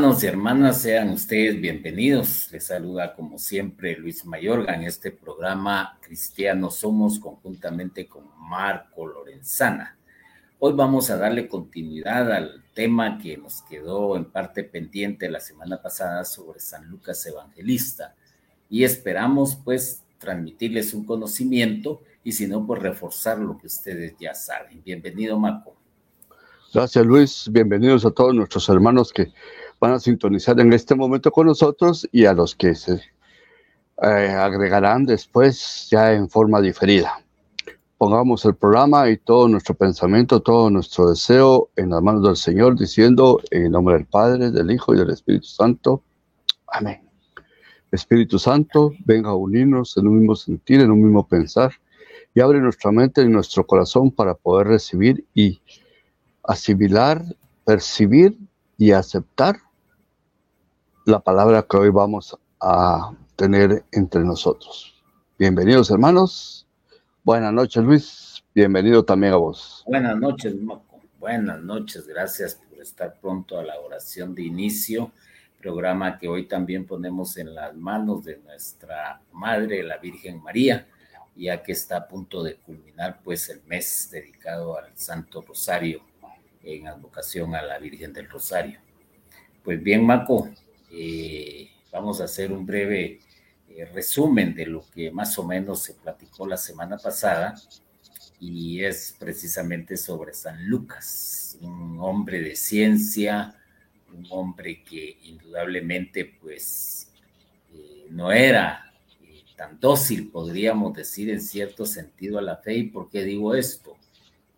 Hermanos y hermanas, sean ustedes bienvenidos. Les saluda como siempre Luis Mayorga en este programa Cristianos Somos conjuntamente con Marco Lorenzana. Hoy vamos a darle continuidad al tema que nos quedó en parte pendiente la semana pasada sobre San Lucas Evangelista y esperamos pues transmitirles un conocimiento y si no, pues reforzar lo que ustedes ya saben. Bienvenido, Marco. Gracias, Luis. Bienvenidos a todos nuestros hermanos que van a sintonizar en este momento con nosotros y a los que se eh, agregarán después ya en forma diferida. Pongamos el programa y todo nuestro pensamiento, todo nuestro deseo en las manos del Señor, diciendo en nombre del Padre, del Hijo y del Espíritu Santo. Amén. Espíritu Santo, venga a unirnos en un mismo sentir, en un mismo pensar, y abre nuestra mente y nuestro corazón para poder recibir y asimilar, percibir y aceptar la palabra que hoy vamos a tener entre nosotros. Bienvenidos hermanos. Buenas noches Luis. Bienvenido también a vos. Buenas noches Marco. Buenas noches. Gracias por estar pronto a la oración de inicio. Programa que hoy también ponemos en las manos de nuestra Madre, la Virgen María, ya que está a punto de culminar pues el mes dedicado al Santo Rosario en advocación a la Virgen del Rosario. Pues bien, Marco, eh, vamos a hacer un breve eh, resumen de lo que más o menos se platicó la semana pasada y es precisamente sobre San Lucas, un hombre de ciencia, un hombre que indudablemente pues eh, no era tan dócil, podríamos decir en cierto sentido a la fe. ¿Y por qué digo esto?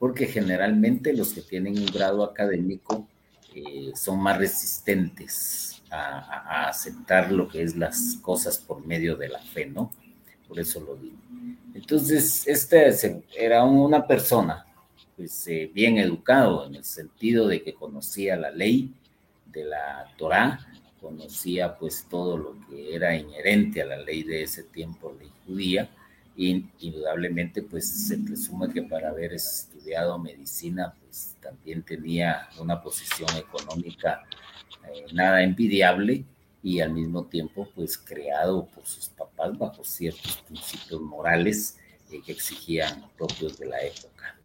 porque generalmente los que tienen un grado académico son más resistentes a, aceptar lo que es las cosas por medio de la fe, ¿no? Por eso lo digo. Entonces, este era una persona pues, eh, bien educado en el sentido de que conocía la ley de la Torá, conocía pues todo lo que era inherente a la ley de ese tiempo, ley judía, y indudablemente pues se presume que para haber estudiado medicina pues también tenía una posición económica eh, nada envidiable y al mismo tiempo pues creado por sus papás bajo ciertos principios morales eh, que exigían propios de la época.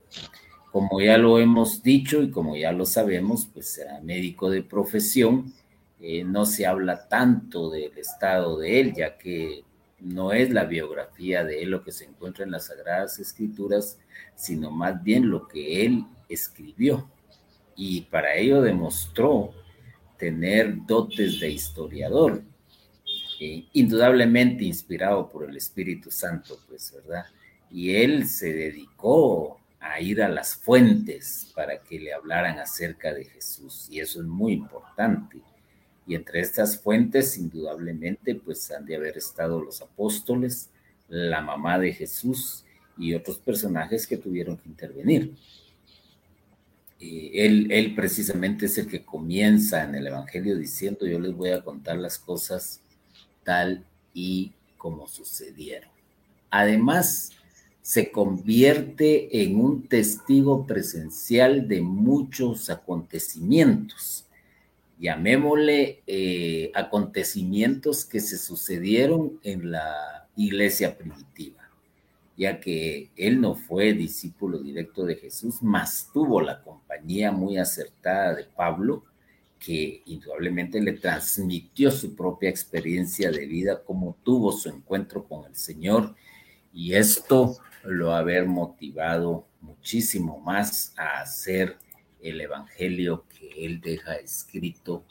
Como ya lo hemos dicho y como ya lo sabemos, pues era médico de profesión, eh, no se habla tanto del estado de él, ya que no es la biografía de él lo que se encuentra en las Sagradas Escrituras, sino más bien lo que él escribió. Y para ello demostró tener dotes de historiador, eh, indudablemente inspirado por el Espíritu Santo, pues, ¿verdad? Y él se dedicó a ir a las fuentes para que le hablaran acerca de Jesús, y eso es muy importante y entre estas fuentes, indudablemente, pues han de haber estado los apóstoles, la mamá de Jesús y otros personajes que tuvieron que intervenir. Él, él precisamente es el que comienza en el Evangelio diciendo, yo les voy a contar las cosas tal y como sucedieron. Además, se convierte en un testigo presencial de muchos acontecimientos llamémosle, eh, acontecimientos que se sucedieron en la iglesia primitiva, ya que él no fue discípulo directo de Jesús, mas tuvo la compañía muy acertada de Pablo, que indudablemente le transmitió su propia experiencia de vida, cómo tuvo su encuentro con el Señor, y esto lo haber motivado muchísimo más a hacer el Evangelio que él deja escrito.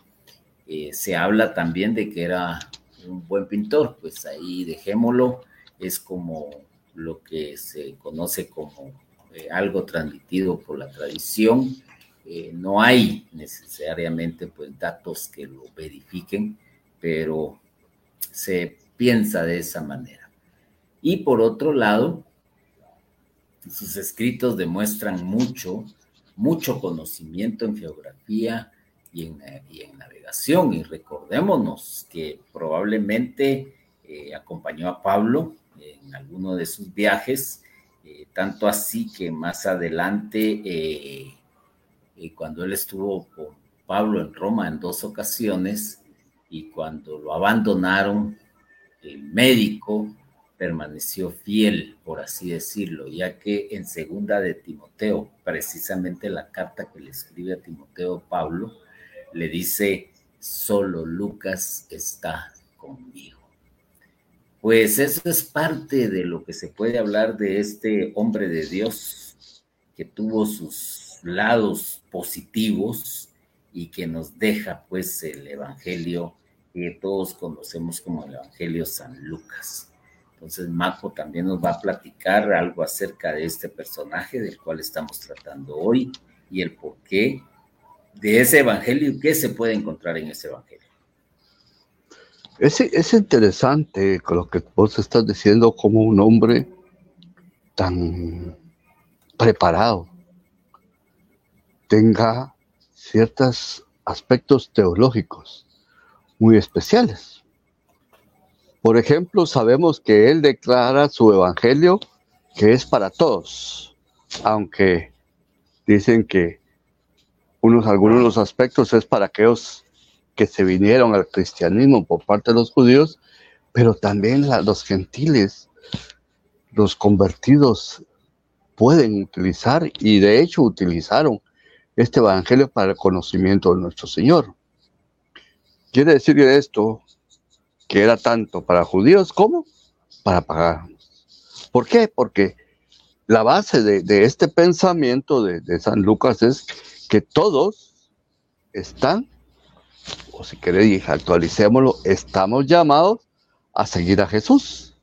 Eh, se habla también de que era un buen pintor, pues ahí dejémoslo, es como lo que se conoce como eh, algo transmitido por la tradición. Eh, no hay necesariamente pues datos que lo verifiquen, pero se piensa de esa manera. Y por otro lado, sus escritos demuestran mucho mucho conocimiento en geografía y en, navegación. Y recordémonos que probablemente eh, acompañó a Pablo en alguno de sus viajes, eh, tanto así que más adelante, eh, cuando él estuvo con Pablo en Roma en dos ocasiones y cuando lo abandonaron, el médico permaneció fiel, por así decirlo, ya que en segunda de Timoteo, precisamente la carta que le escribe a Timoteo Pablo, le dice, solo Lucas está conmigo. Pues eso es parte de lo que se puede hablar de este hombre de Dios que tuvo sus lados positivos y que nos deja pues el Evangelio que todos conocemos como el Evangelio San Lucas. Entonces, Maco también nos va a platicar algo acerca de este personaje del cual estamos tratando hoy y el porqué de ese Evangelio y qué se puede encontrar en ese Evangelio. Es, es interesante con lo que vos estás diciendo como un hombre tan preparado tenga ciertos aspectos teológicos muy especiales. Por ejemplo, sabemos que él declara su evangelio que es para todos, aunque dicen que unos, algunos los aspectos es para aquellos que se vinieron al cristianismo por parte de los judíos, pero también los gentiles, los convertidos, pueden utilizar y de hecho utilizaron este evangelio para el conocimiento de nuestro Señor. Quiere decir esto que era tanto para judíos como para paganos. ¿Por qué? Porque la base de, este pensamiento de, San Lucas es que todos están, o si queréis actualicémoslo, estamos llamados a seguir a Jesús.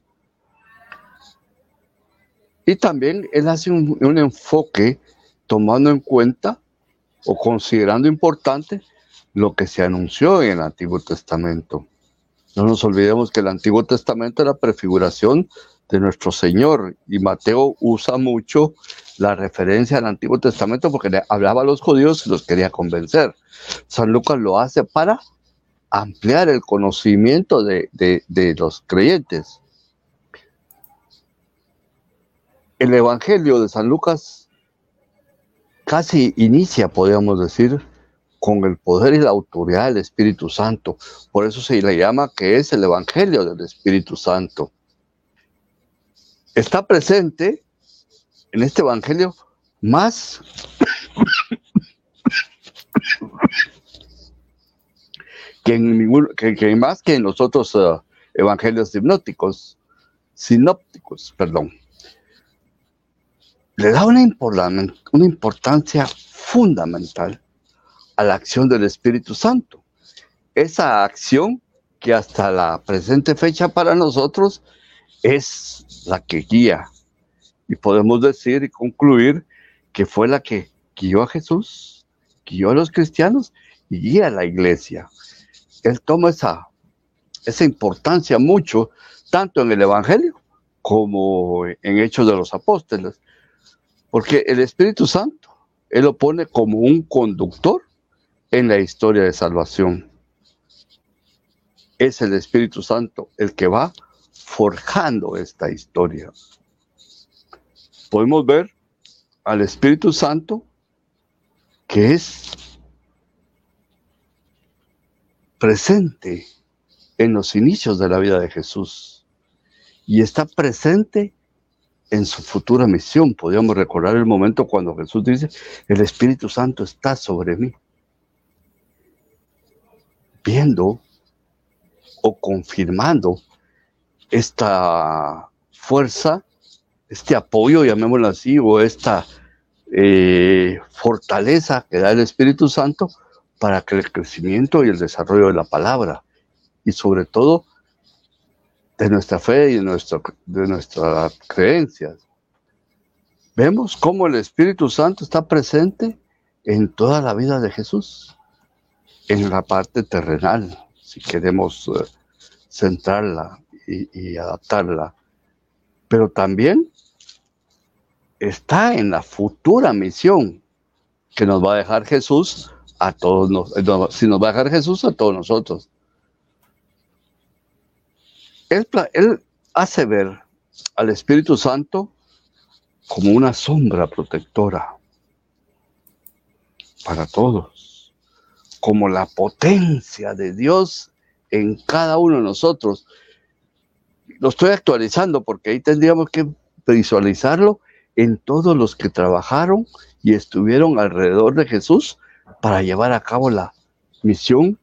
Y también él hace un enfoque tomando en cuenta o considerando importante lo que se anunció en el Antiguo Testamento. No nos olvidemos que el Antiguo Testamento era prefiguración de nuestro Señor y Mateo usa mucho la referencia al Antiguo Testamento porque le hablaba a los judíos y los quería convencer. San Lucas lo hace para ampliar el conocimiento de, de los creyentes. El Evangelio de San Lucas casi inicia, podríamos decir, con el poder y la autoridad del Espíritu Santo. Por eso se le llama que es el Evangelio del Espíritu Santo. Está presente en este Evangelio más que, en que, más que en los otros uh, evangelios hipnóticos, sinópticos, perdón. Le da una, una importancia fundamental a la acción del Espíritu Santo. Esa acción que hasta la presente fecha para nosotros es la que guía. Y podemos decir y concluir que fue la que guió a Jesús, guió a los cristianos y guía a la iglesia. Él toma esa, esa importancia mucho, tanto en el Evangelio como en Hechos de los Apóstoles, porque el Espíritu Santo, Él lo pone como un conductor en la historia de salvación. Es el Espíritu Santo el que va forjando esta historia. Podemos ver al Espíritu Santo que es presente en los inicios de la vida de Jesús y está presente en su futura misión. Podríamos recordar el momento cuando Jesús dice, el Espíritu Santo está sobre mí viendo o confirmando esta fuerza, este apoyo, llamémoslo así, o esta eh, fortaleza que da el Espíritu Santo para que el crecimiento y el desarrollo de la palabra y sobre todo de nuestra fe y de, de nuestras creencias. Vemos cómo el Espíritu Santo está presente en toda la vida de Jesús en la parte terrenal, si queremos eh, centrarla y, adaptarla, pero también está en la futura misión que nos va a dejar Jesús a todos, nos, si nos va a dejar Jesús a todos nosotros. Él, él hace ver al Espíritu Santo como una sombra protectora para todos como la potencia de Dios en cada uno de nosotros. Lo estoy actualizando porque ahí tendríamos que visualizarlo en todos los que trabajaron y estuvieron alrededor de Jesús para llevar a cabo la misión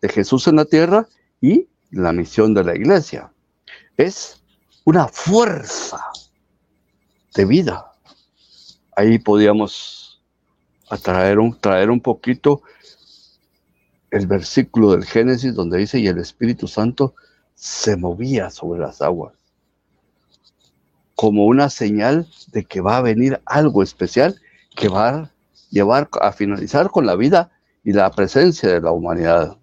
de Jesús en la tierra y la misión de la iglesia. Es una fuerza de vida. Ahí podíamos atraer un, traer un poquito el versículo del Génesis donde dice, y el Espíritu Santo se movía sobre las aguas, como una señal de que va a venir algo especial que va a llevar a finalizar con la vida y la presencia de la humanidad.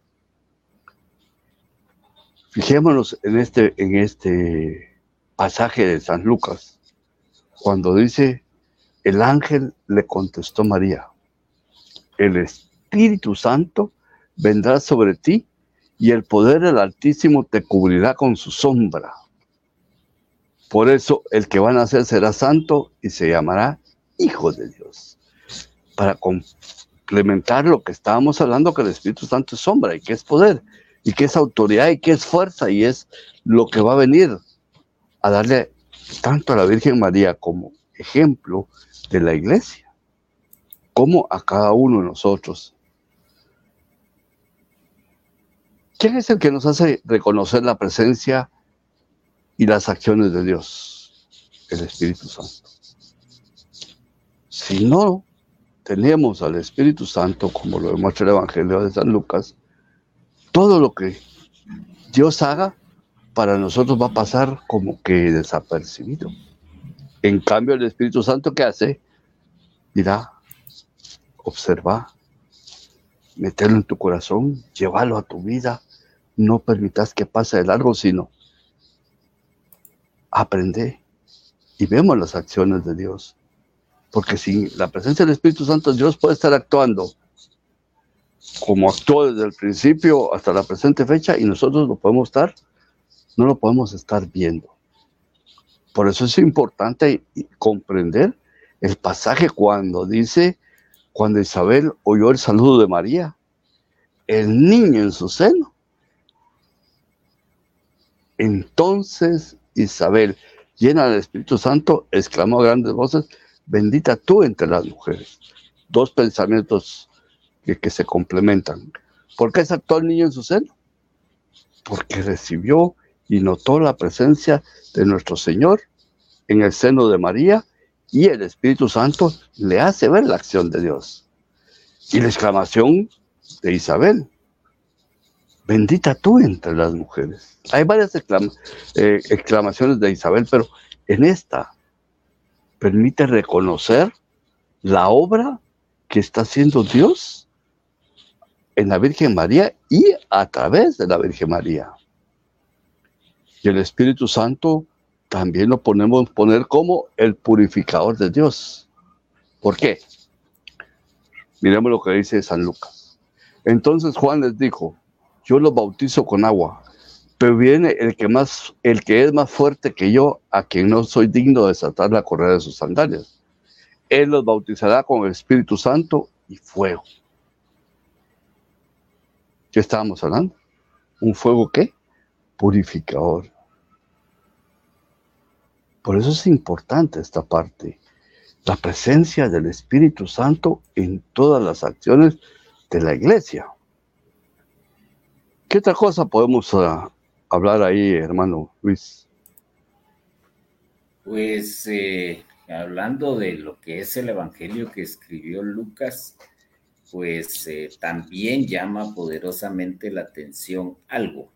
Fijémonos en este, en este pasaje de San Lucas, cuando dice, el ángel le contestó María, el Espíritu Santo vendrá sobre ti y el poder del Altísimo te cubrirá con su sombra. Por eso el que va a nacer será santo y se llamará Hijo de Dios. Para complementar lo que estábamos hablando, que el Espíritu Santo es sombra y que es poder y que es autoridad y que es fuerza y es lo que va a venir a darle tanto a la Virgen María como ejemplo de la iglesia, como a cada uno de nosotros. ¿Quién es el que nos hace reconocer la presencia y las acciones de Dios? El Espíritu Santo. Si no tenemos al Espíritu Santo, como lo demuestra el Evangelio de San Lucas, todo lo que Dios haga para nosotros va a pasar como que desapercibido. En cambio, el Espíritu Santo, ¿qué hace? Dirá, observa, meterlo en tu corazón, llévalo a tu vida, no permitas que pase de largo, sino aprende y vemos las acciones de Dios. Porque sin la presencia del Espíritu Santo, Dios puede estar actuando como actuó desde el principio hasta la presente fecha y nosotros lo podemos estar, no lo podemos estar viendo. Por eso es importante comprender el pasaje cuando dice, cuando Isabel oyó el saludo de María, el niño en su seno. Entonces Isabel, llena del Espíritu Santo, exclamó a grandes voces, bendita tú entre las mujeres. Dos pensamientos que, se complementan. ¿Por qué saltó el niño en su seno? Porque recibió y notó la presencia de nuestro Señor en el seno de María y el Espíritu Santo le hace ver la acción de Dios. Y la exclamación de Isabel, bendita tú entre las mujeres. Hay varias eh, exclamaciones de Isabel, pero en esta permite reconocer la obra que está haciendo Dios en la Virgen María y a través de la Virgen María. Y el Espíritu Santo también lo podemos poner como el purificador de Dios. ¿Por qué? Miremos lo que dice San Lucas. Entonces Juan les dijo, yo los bautizo con agua, pero viene el que más, el que es más fuerte que yo, a quien no soy digno de desatar la correa de sus sandalias. Él los bautizará con el Espíritu Santo y fuego. ¿Qué estábamos hablando? ¿Un fuego qué? Purificador. Por eso es importante esta parte. La presencia del Espíritu Santo en todas las acciones de la iglesia. ¿Qué otra cosa podemos ah, hablar ahí, hermano Luis? Pues eh, hablando de lo que es el Evangelio que escribió Lucas, pues eh, también llama poderosamente la atención algo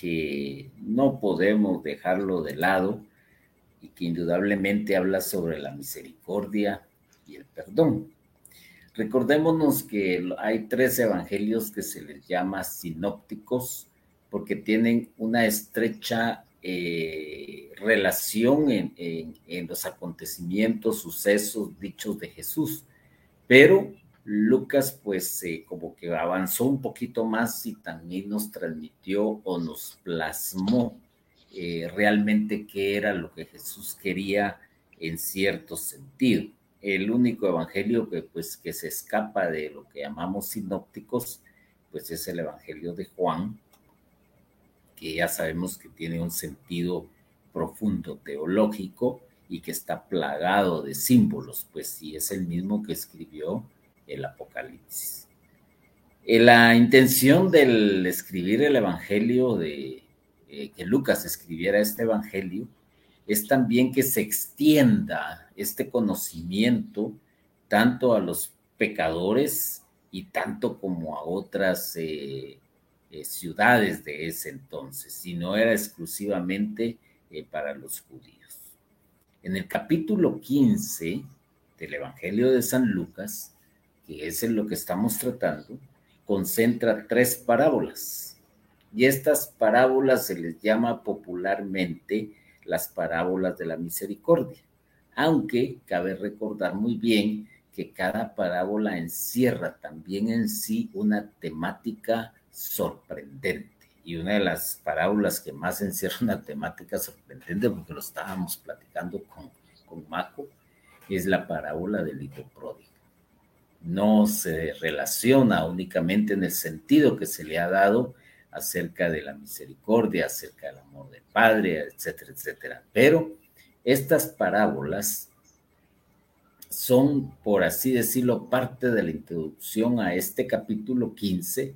que no podemos dejarlo de lado y que indudablemente habla sobre la misericordia y el perdón. Recordémonos que hay tres evangelios que se les llama sinópticos porque tienen una estrecha eh, relación en, en, los acontecimientos, sucesos, dichos de Jesús, pero Lucas pues como que avanzó un poquito más y también nos transmitió o nos plasmó eh, realmente qué era lo que Jesús quería en cierto sentido. El único evangelio que, pues, que se escapa de lo que llamamos sinópticos, pues es el evangelio de Juan, que ya sabemos que tiene un sentido profundo teológico y que está plagado de símbolos, pues sí es el mismo que escribió el Apocalipsis. Eh, la intención del escribir el Evangelio, de eh, que Lucas escribiera este Evangelio, es también que se extienda este conocimiento tanto a los pecadores y tanto como a otras eh, ciudades de ese entonces, y no era exclusivamente para los judíos. En el capítulo 15 del Evangelio de San Lucas, que es en lo que estamos tratando, concentra tres parábolas. Y estas parábolas se les llama popularmente las parábolas de la misericordia, aunque cabe recordar muy bien que cada parábola encierra también en sí una temática sorprendente. Y una de las parábolas que más encierra una temática sorprendente, porque lo estábamos platicando con, con Maco, es la parábola del hijo pródigo no se relaciona únicamente en el sentido que se le ha dado acerca de la misericordia, acerca del amor del Padre, etcétera, etcétera. Pero estas parábolas son, por así decirlo, parte de la introducción a este capítulo 15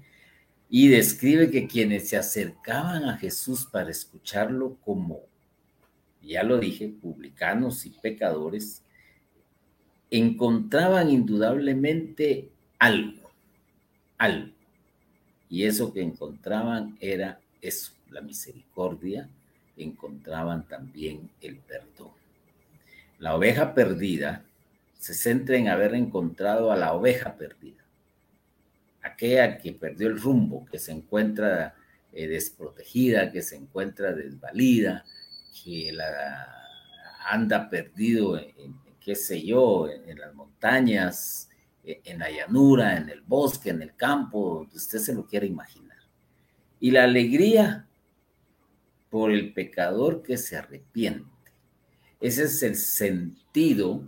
y describe que quienes se acercaban a Jesús para escucharlo como, ya lo dije, publicanos y pecadores, encontraban indudablemente algo, algo. Y eso que encontraban era eso, la misericordia, encontraban también el perdón. La oveja perdida se centra en haber encontrado a la oveja perdida, aquella que perdió el rumbo, que se encuentra eh, desprotegida, que se encuentra desvalida, que la anda perdido en, qué sé yo, en, las montañas, en la llanura, en el bosque, en el campo, donde usted se lo quiera imaginar. Y la alegría por el pecador que se arrepiente. Ese es el sentido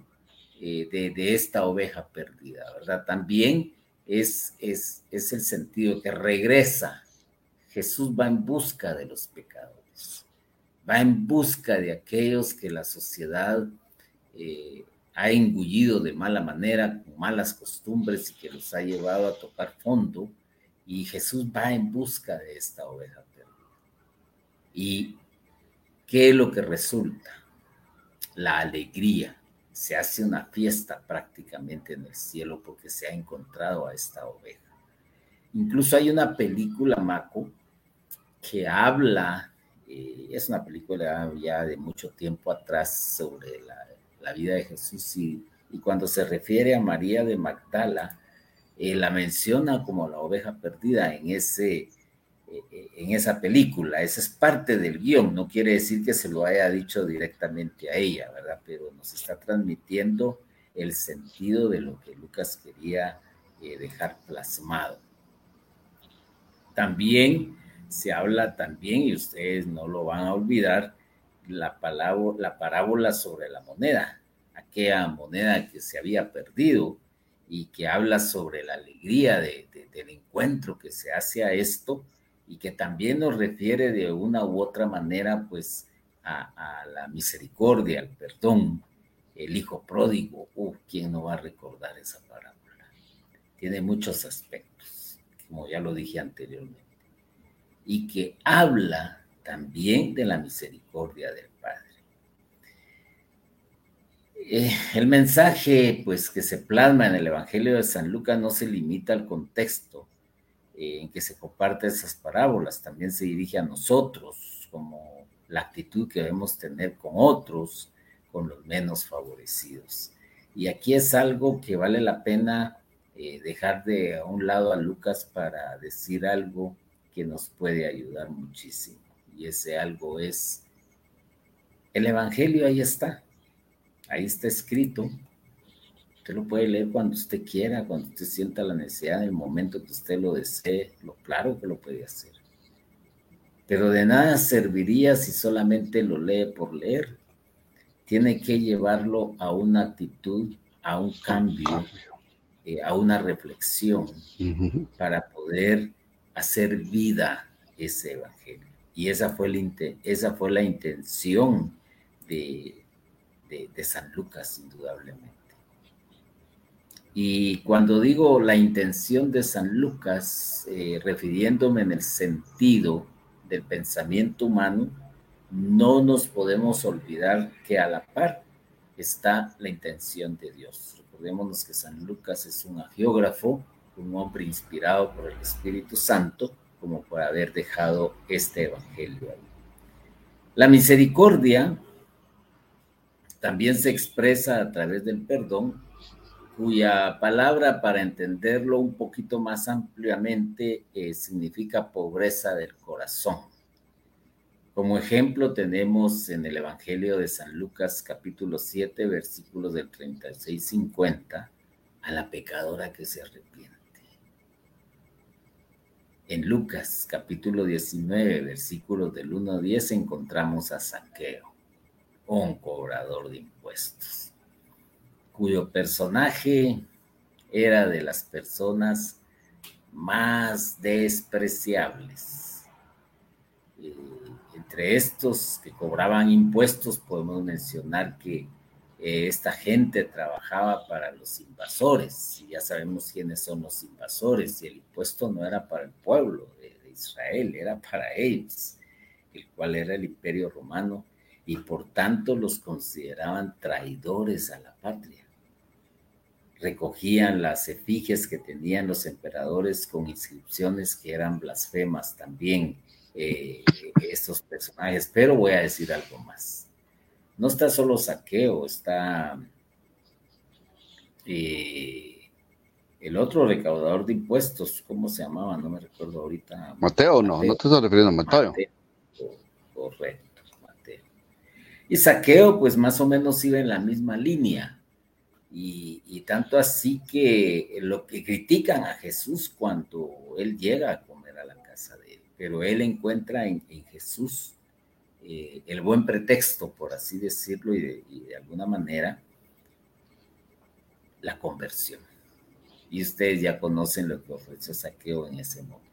eh, de, esta oveja perdida, ¿verdad? También es, es, es el sentido que regresa. Jesús va en busca de los pecadores, va en busca de aquellos que la sociedad eh, ha engullido de mala manera, con malas costumbres y que los ha llevado a tocar fondo. Y Jesús va en busca de esta oveja perdida. ¿Y qué es lo que resulta? La alegría. Se hace una fiesta prácticamente en el cielo porque se ha encontrado a esta oveja. Incluso hay una película, Maco, que habla, eh, es una película ya de mucho tiempo atrás sobre la la vida de Jesús y, cuando se refiere a María de Magdala, eh, la menciona como la oveja perdida en, ese, eh, eh, en esa película. Esa es parte del guion, no quiere decir que se lo haya dicho directamente a ella, ¿verdad? Pero nos está transmitiendo el sentido de lo que Lucas quería dejar plasmado. También se habla también, y ustedes no lo van a olvidar, la, palabra, la parábola sobre la moneda, aquella moneda que se había perdido y que habla sobre la alegría de, del encuentro que se hace a esto y que también nos refiere de una u otra manera pues a, la misericordia, al perdón, el hijo pródigo, uh, ¿quién no va a recordar esa parábola? Tiene muchos aspectos, como ya lo dije anteriormente, y que habla también de la misericordia del Padre. Eh, el mensaje, pues, que se plasma en el Evangelio de San Lucas no se limita al contexto eh, en que se comparten esas parábolas, también se dirige a nosotros como la actitud que debemos tener con otros, con los menos favorecidos. Y aquí es algo que vale la pena eh, dejar de a un lado a Lucas para decir algo que nos puede ayudar muchísimo y ese algo es el Evangelio, ahí está, ahí está escrito. Usted lo puede leer cuando usted quiera, cuando usted sienta la necesidad, en el momento que usted lo desee, lo claro que lo puede hacer. Pero de nada serviría si solamente lo lee por leer. Tiene que llevarlo a una actitud a un cambio, eh, a una reflexión para poder hacer vida ese evangelio. Y esa fue fue la intención de, de, San Lucas, indudablemente. Y cuando digo la intención de San Lucas, eh, refiriéndome en el sentido del pensamiento humano, no nos podemos olvidar que a la par está la intención de Dios. Recordémonos que San Lucas es un geógrafo, un hombre inspirado por el Espíritu Santo, como por haber dejado este evangelio ahí. La misericordia también se expresa a través del perdón, cuya palabra, para entenderlo un poquito más ampliamente, eh, significa pobreza del corazón. Como ejemplo tenemos en el Evangelio de San Lucas capítulo 7 versículos del 36-50 a la pecadora que se arrepiente. En Lucas capítulo 19 versículos del 1 a 10 encontramos a Saqueo, un cobrador de impuestos, cuyo personaje era de las personas más despreciables. Entre estos que cobraban impuestos podemos mencionar que eh, esta gente trabajaba para los invasores, y ya sabemos quiénes son los invasores, y el impuesto no era para el pueblo de, Israel, era para ellos, el cual era el imperio romano, y por tanto los consideraban traidores a la patria. Recogían las efigies que tenían los emperadores con inscripciones que eran blasfemas también, eh, estos personajes, pero voy a decir algo más no está solo saqueo, está eh, el otro recaudador de impuestos, ¿cómo se llamaba? No me recuerdo ahorita. Mateo, no, no te estás refiriendo a Mateo. correcto, Mateo. Y saqueo, pues más o menos iba en la misma línea. Y, tanto así que lo que critican a Jesús cuando él llega a comer a la casa de él, pero él encuentra en Jesús eh, el buen pretexto, por así decirlo, y de, alguna manera, la conversión. Y ustedes ya conocen lo que ofreció Saqueo en ese momento.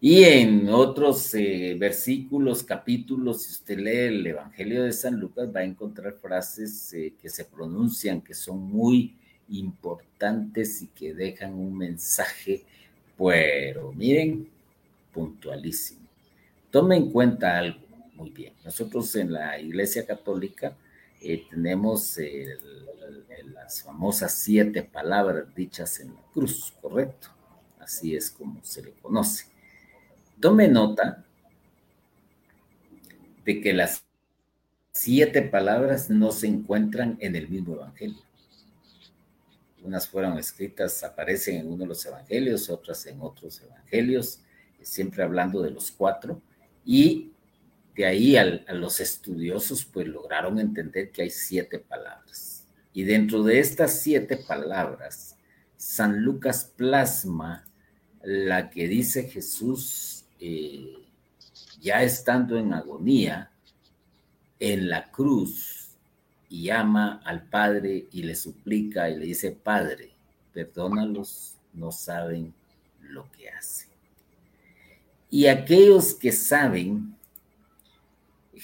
Y en otros eh, versículos, capítulos, si usted lee el Evangelio de San Lucas, va a encontrar frases eh, que se pronuncian, que son muy importantes y que dejan un mensaje, pero miren, puntualísimo. Tome en cuenta algo. Muy bien. Nosotros en la Iglesia Católica eh, tenemos las famosas siete palabras dichas en la cruz, ¿correcto? Así es como se le conoce. Tome nota de que las siete palabras no se encuentran en el mismo evangelio. Unas fueron escritas, aparecen en uno de los evangelios, otras en otros evangelios, siempre hablando de los cuatro, y de ahí a los estudiosos pues lograron entender que hay siete palabras. Y dentro de estas siete palabras, San Lucas plasma la que dice Jesús eh, ya estando en agonía en la cruz y llama al Padre y le suplica y le dice, Padre, perdónalos, no saben lo que hacen. Y aquellos que saben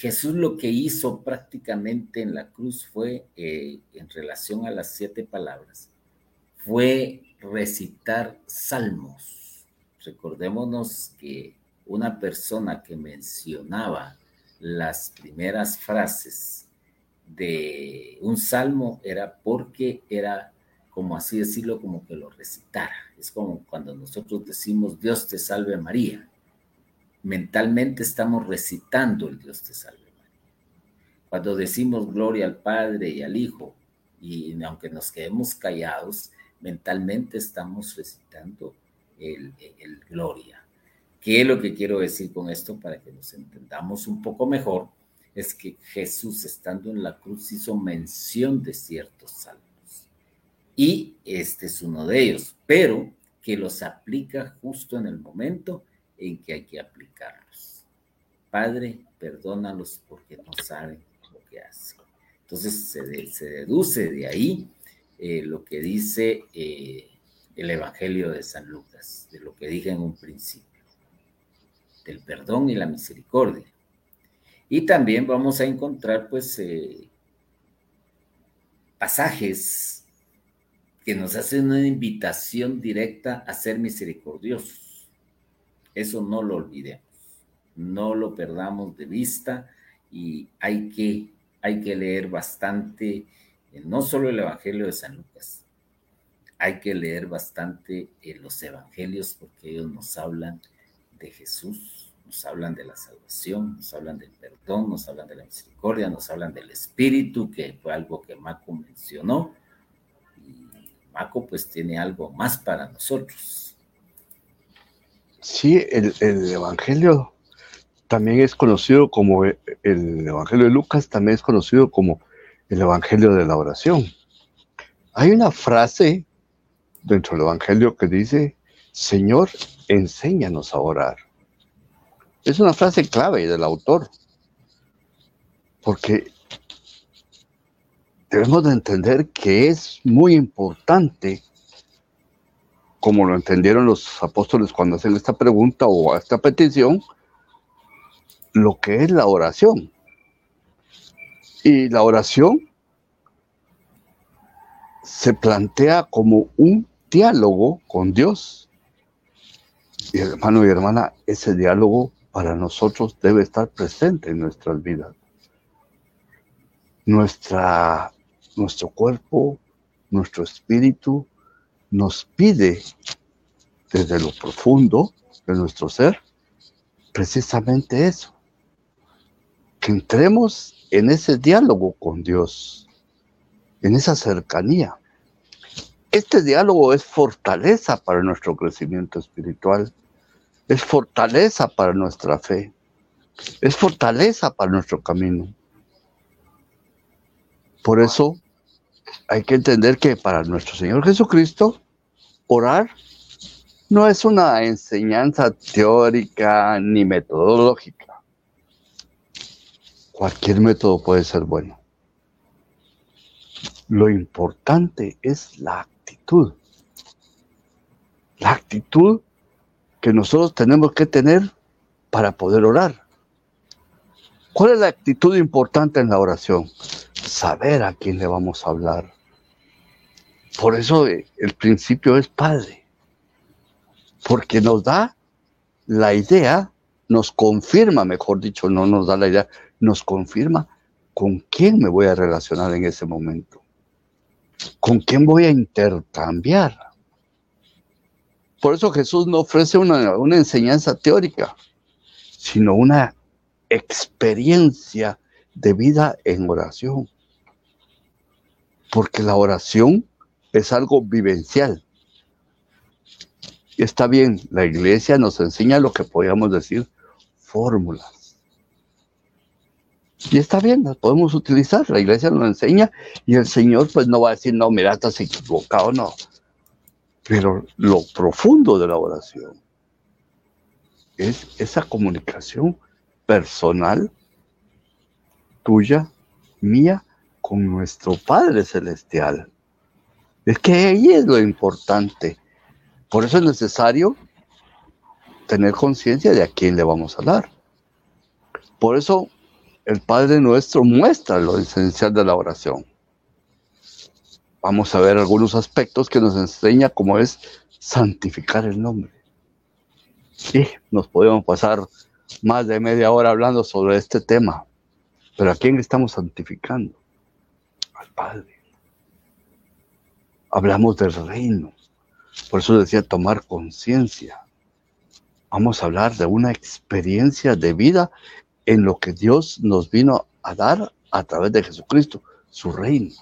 Jesús lo que hizo prácticamente en la cruz fue, eh, en relación a las siete palabras, fue recitar salmos. Recordémonos que una persona que mencionaba las primeras frases de un salmo era porque era, como así decirlo, como que lo recitara. Es como cuando nosotros decimos Dios te salve María mentalmente estamos recitando el Dios te salve Cuando decimos gloria al Padre y al Hijo, y aunque nos quedemos callados, mentalmente estamos recitando el, el gloria. ¿Qué es lo que quiero decir con esto para que nos entendamos un poco mejor? Es que Jesús estando en la cruz hizo mención de ciertos salmos. Y este es uno de ellos, pero que los aplica justo en el momento en que hay que aplicarlos. Padre, perdónalos porque no saben lo que hacen. Entonces se, deduce de ahí eh, lo que dice eh, el Evangelio de San Lucas, de lo que dije en un principio, del perdón y la misericordia. Y también vamos a encontrar pues eh, pasajes que nos hacen una invitación directa a ser misericordiosos. Eso no lo olvidemos, no lo perdamos de vista y hay que, hay que leer bastante, no solo el Evangelio de San Lucas, hay que leer bastante eh, los evangelios porque ellos nos hablan de Jesús, nos hablan de la salvación, nos hablan del perdón, nos hablan de la misericordia, nos hablan del Espíritu, que fue algo que Marco mencionó. Y Marco pues tiene algo más para nosotros. Sí, el, el Evangelio también es conocido como, el Evangelio de Lucas también es conocido como el Evangelio de la oración. Hay una frase dentro del Evangelio que dice, Señor, enséñanos a orar. Es una frase clave del autor, porque debemos de entender que es muy importante, como lo entendieron los apóstoles cuando hacen esta pregunta o esta petición, lo que es la oración. Y la oración se plantea como un diálogo con Dios. Y hermano y hermana, ese diálogo para nosotros debe estar presente en nuestras vidas. Nuestra, nuestro cuerpo, nuestro espíritu nos pide desde lo profundo de nuestro ser precisamente eso, que entremos en ese diálogo con Dios, en esa cercanía. Este diálogo es fortaleza para nuestro crecimiento espiritual, es fortaleza para nuestra fe, es fortaleza para nuestro camino. Por eso hay que entender que para nuestro Señor Jesucristo, orar no es una enseñanza teórica ni metodológica. Cualquier método puede ser bueno. Lo importante es la la actitud que nosotros tenemos que tener para poder orar. ¿Cuál es la actitud importante en la oración? Saber a quién le vamos a hablar. Por eso eh, el principio es Padre. Porque nos da la idea, nos confirma, mejor dicho, no nos da la idea, nos confirma con quién me voy a relacionar en ese momento. ¿con quién voy a intercambiar? Por eso Jesús no ofrece una, enseñanza teórica, sino una experiencia de vida en oración. Porque la oración es algo vivencial. Está bien, la iglesia nos enseña lo que podríamos decir fórmulas. Y está bien, las podemos utilizar, la iglesia nos enseña y el Señor pues no va a decir, no, mira, estás equivocado, no. Pero lo profundo de la oración es esa comunicación personal tuya, mía, con nuestro Padre Celestial. Es que ahí es lo importante. Por eso es necesario tener conciencia de a quién le vamos a dar. Por eso el Padre nuestro muestra lo esencial de la oración. Vamos a ver algunos aspectos que nos enseña cómo es santificar el nombre. Sí, nos podemos pasar más de media hora hablando sobre este tema, pero ¿a quién estamos santificando? Padre. Hablamos del reino, por eso decía tomar conciencia. Vamos a hablar de una experiencia de vida en lo que Dios nos vino a dar a través de Jesucristo, su reino.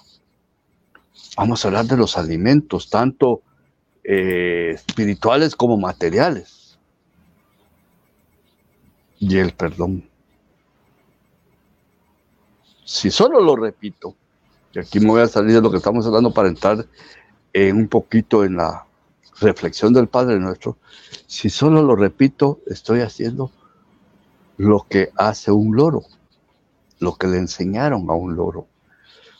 Vamos a hablar de los alimentos, tanto eh, espirituales como materiales. Y el perdón. Si solo lo repito, y aquí me voy a salir de lo que estamos hablando para entrar en un poquito en la reflexión del Padre nuestro, si solo lo repito, estoy haciendo lo que hace un loro, lo que le enseñaron a un loro.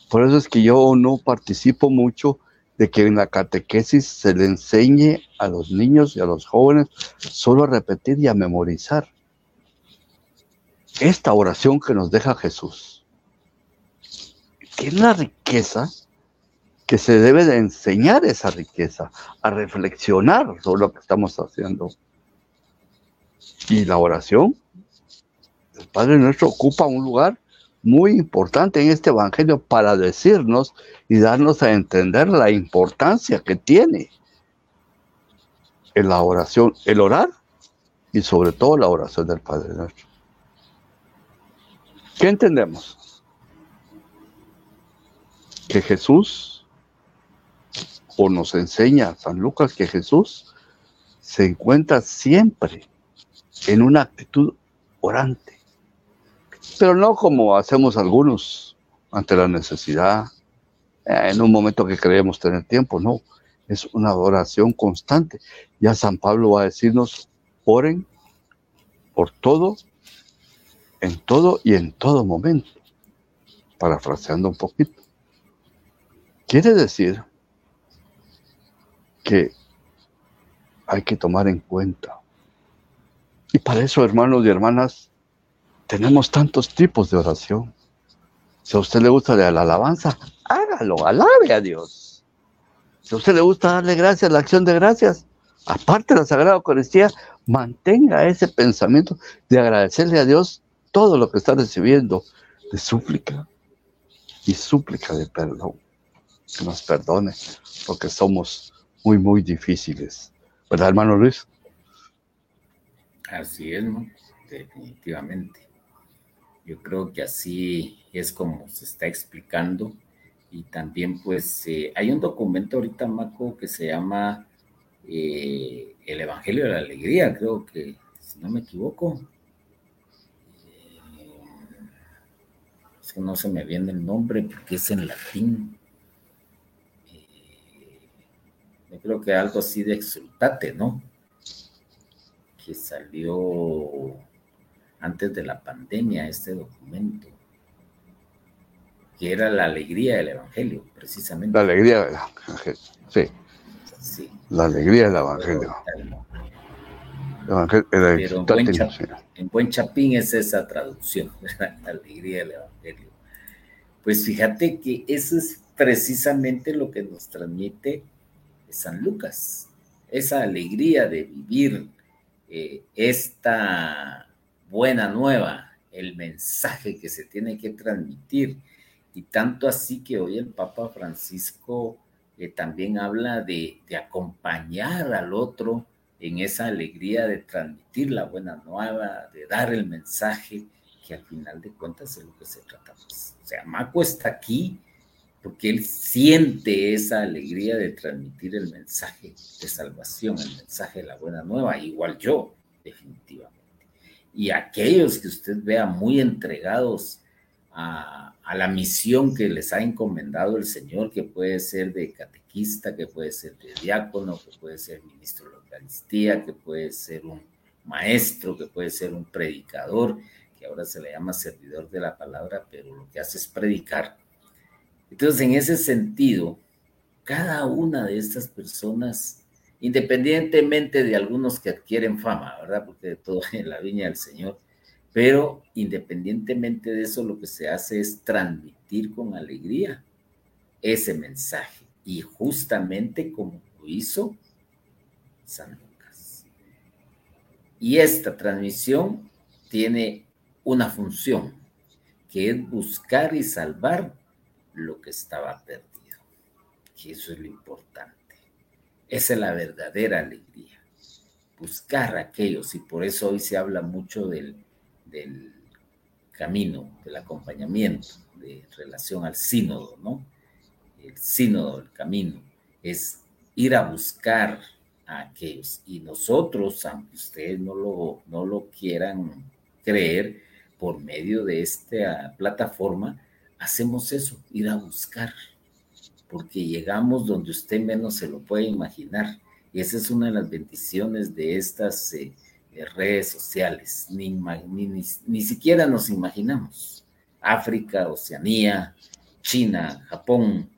Por eso es que yo no participo mucho de que en la catequesis se le enseñe a los niños y a los jóvenes solo a repetir y a memorizar esta oración que nos deja Jesús. Tiene la riqueza que se debe de enseñar esa riqueza, a reflexionar sobre lo que estamos haciendo. Y la oración, el Padre nuestro ocupa un lugar muy importante en este Evangelio para decirnos y darnos a entender la importancia que tiene en la oración, el orar y sobre todo la oración del Padre nuestro. ¿Qué entendemos? Que Jesús, o nos enseña San Lucas que Jesús se encuentra siempre en una actitud orante pero no como hacemos algunos ante la necesidad, eh, en un momento que creemos tener tiempo, no, es una oración constante. Ya San Pablo va a decirnos, oren por todo, en todo y en todo momento, parafraseando un poquito. Quiere decir que hay que tomar en cuenta. Y para eso, hermanos y hermanas, tenemos tantos tipos de oración. Si a usted le gusta la alabanza, hágalo, alabe a Dios. Si a usted le gusta darle gracias, la acción de gracias, aparte de la Sagrada Eucaristía, mantenga ese pensamiento de agradecerle a Dios todo lo que está recibiendo de súplica y súplica de perdón. Que nos perdone, porque somos muy, muy difíciles. ¿Verdad, hermano Luis? Así es, definitivamente. Yo creo que así es como se está explicando. Y también pues eh, hay un documento ahorita, Maco, que se llama eh, El Evangelio de la Alegría, creo que, si no me equivoco. Eh, es que no se me viene el nombre porque es en latín. Yo creo que algo así de exultate, ¿no? Que salió antes de la pandemia este documento, que era la alegría del Evangelio, precisamente. La alegría del Evangelio, sí. sí. La alegría del Evangelio. Pero en buen, chapín, es esa traducción, la alegría del Evangelio. Pues fíjate que eso es precisamente lo que nos transmite San Lucas, esa alegría de vivir eh, esta buena nueva, el mensaje que se tiene que transmitir. Y tanto así que hoy el Papa Francisco eh, también habla de, acompañar al otro en esa alegría de transmitir la buena nueva, de dar el mensaje, que al final de cuentas es lo que se trata. O sea, Maco está aquí porque él siente esa alegría de transmitir el mensaje de salvación, el mensaje de la buena nueva, igual yo, definitivamente y aquellos que usted vea muy entregados a, la misión que les ha encomendado el Señor, que puede ser de catequista, que puede ser de diácono, que puede ser ministro de la Eucaristía, que puede ser un maestro, que puede ser un predicador, que ahora se le llama servidor de la palabra, pero lo que hace es predicar. Entonces, en ese sentido, cada una de estas personas independientemente de algunos que adquieren fama, ¿verdad? Porque de todo en la viña del Señor, pero independientemente de eso, lo que se hace es transmitir con alegría ese mensaje, y justamente como lo hizo San Lucas. Y esta transmisión tiene una función, que es buscar y salvar lo que estaba perdido, que eso es lo importante. Esa es la verdadera alegría. Buscar a aquellos, y por eso hoy se habla mucho del, del camino, del acompañamiento, de relación al sínodo, ¿no? El sínodo, el camino, es ir a buscar a aquellos. Y nosotros, aunque ustedes no lo, no lo quieran creer, por medio de esta plataforma, hacemos eso, ir a buscar porque llegamos donde usted menos se lo puede imaginar. Y esa es una de las bendiciones de estas eh, eh, redes sociales. Ni, ni, siquiera nos imaginamos. África, Oceanía, China, Japón,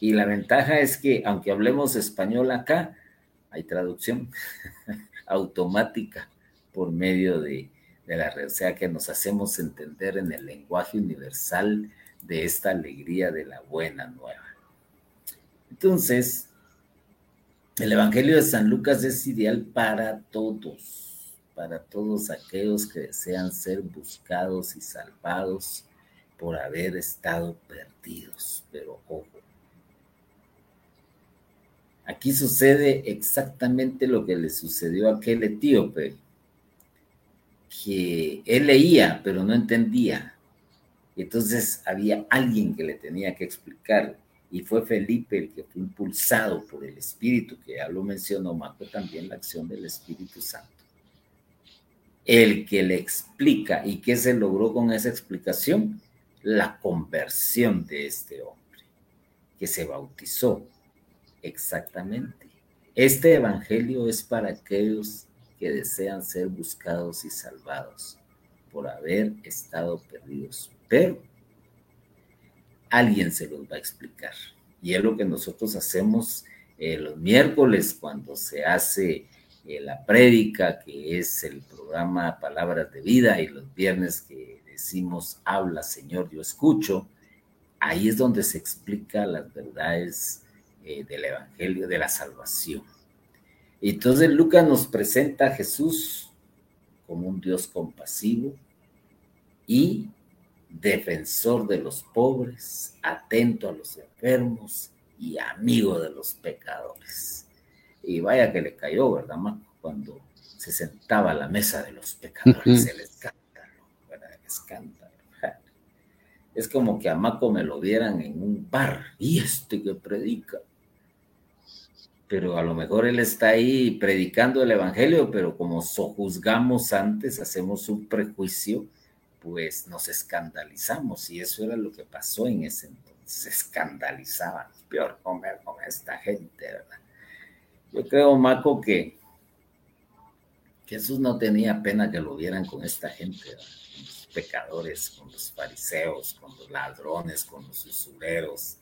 Y la ventaja es que, aunque hablemos español acá, hay traducción automática por medio de, de la red, o sea que nos hacemos entender en el lenguaje universal de esta alegría de la buena nueva. Entonces, el Evangelio de San Lucas es ideal para todos, para todos aquellos que desean ser buscados y salvados por haber estado perdidos. Pero ojo, aquí sucede exactamente lo que le sucedió a aquel etíope, que él leía, pero no entendía. Entonces había alguien que le tenía que explicar y fue Felipe el que fue impulsado por el Espíritu, que ya lo mencionó Marco también, la acción del Espíritu Santo. El que le explica y qué se logró con esa explicación, la conversión de este hombre, que se bautizó. Exactamente. Este Evangelio es para aquellos que desean ser buscados y salvados por haber estado perdidos. Pero alguien se los va a explicar. Y es lo que nosotros hacemos eh, los miércoles cuando se hace eh, la prédica, que es el programa Palabras de Vida, y los viernes que decimos, habla Señor, yo escucho. Ahí es donde se explica las verdades eh, del Evangelio de la salvación. Entonces Lucas nos presenta a Jesús como un Dios compasivo y defensor de los pobres, atento a los enfermos y amigo de los pecadores. Y vaya que le cayó, ¿verdad, Cuando se sentaba a la mesa de los pecadores, el escándalo, ¿verdad? El escándalo. Es como que a Maco me lo vieran en un bar, y este que predica. Pero a lo mejor él está ahí predicando el evangelio, pero como sojuzgamos antes, hacemos un prejuicio pues nos escandalizamos y eso era lo que pasó en ese entonces. Se escandalizaban, peor comer con esta gente, ¿verdad? Yo creo, Maco, que Jesús no tenía pena que lo vieran con esta gente, con los pecadores, con los fariseos, con los ladrones, con los usureros.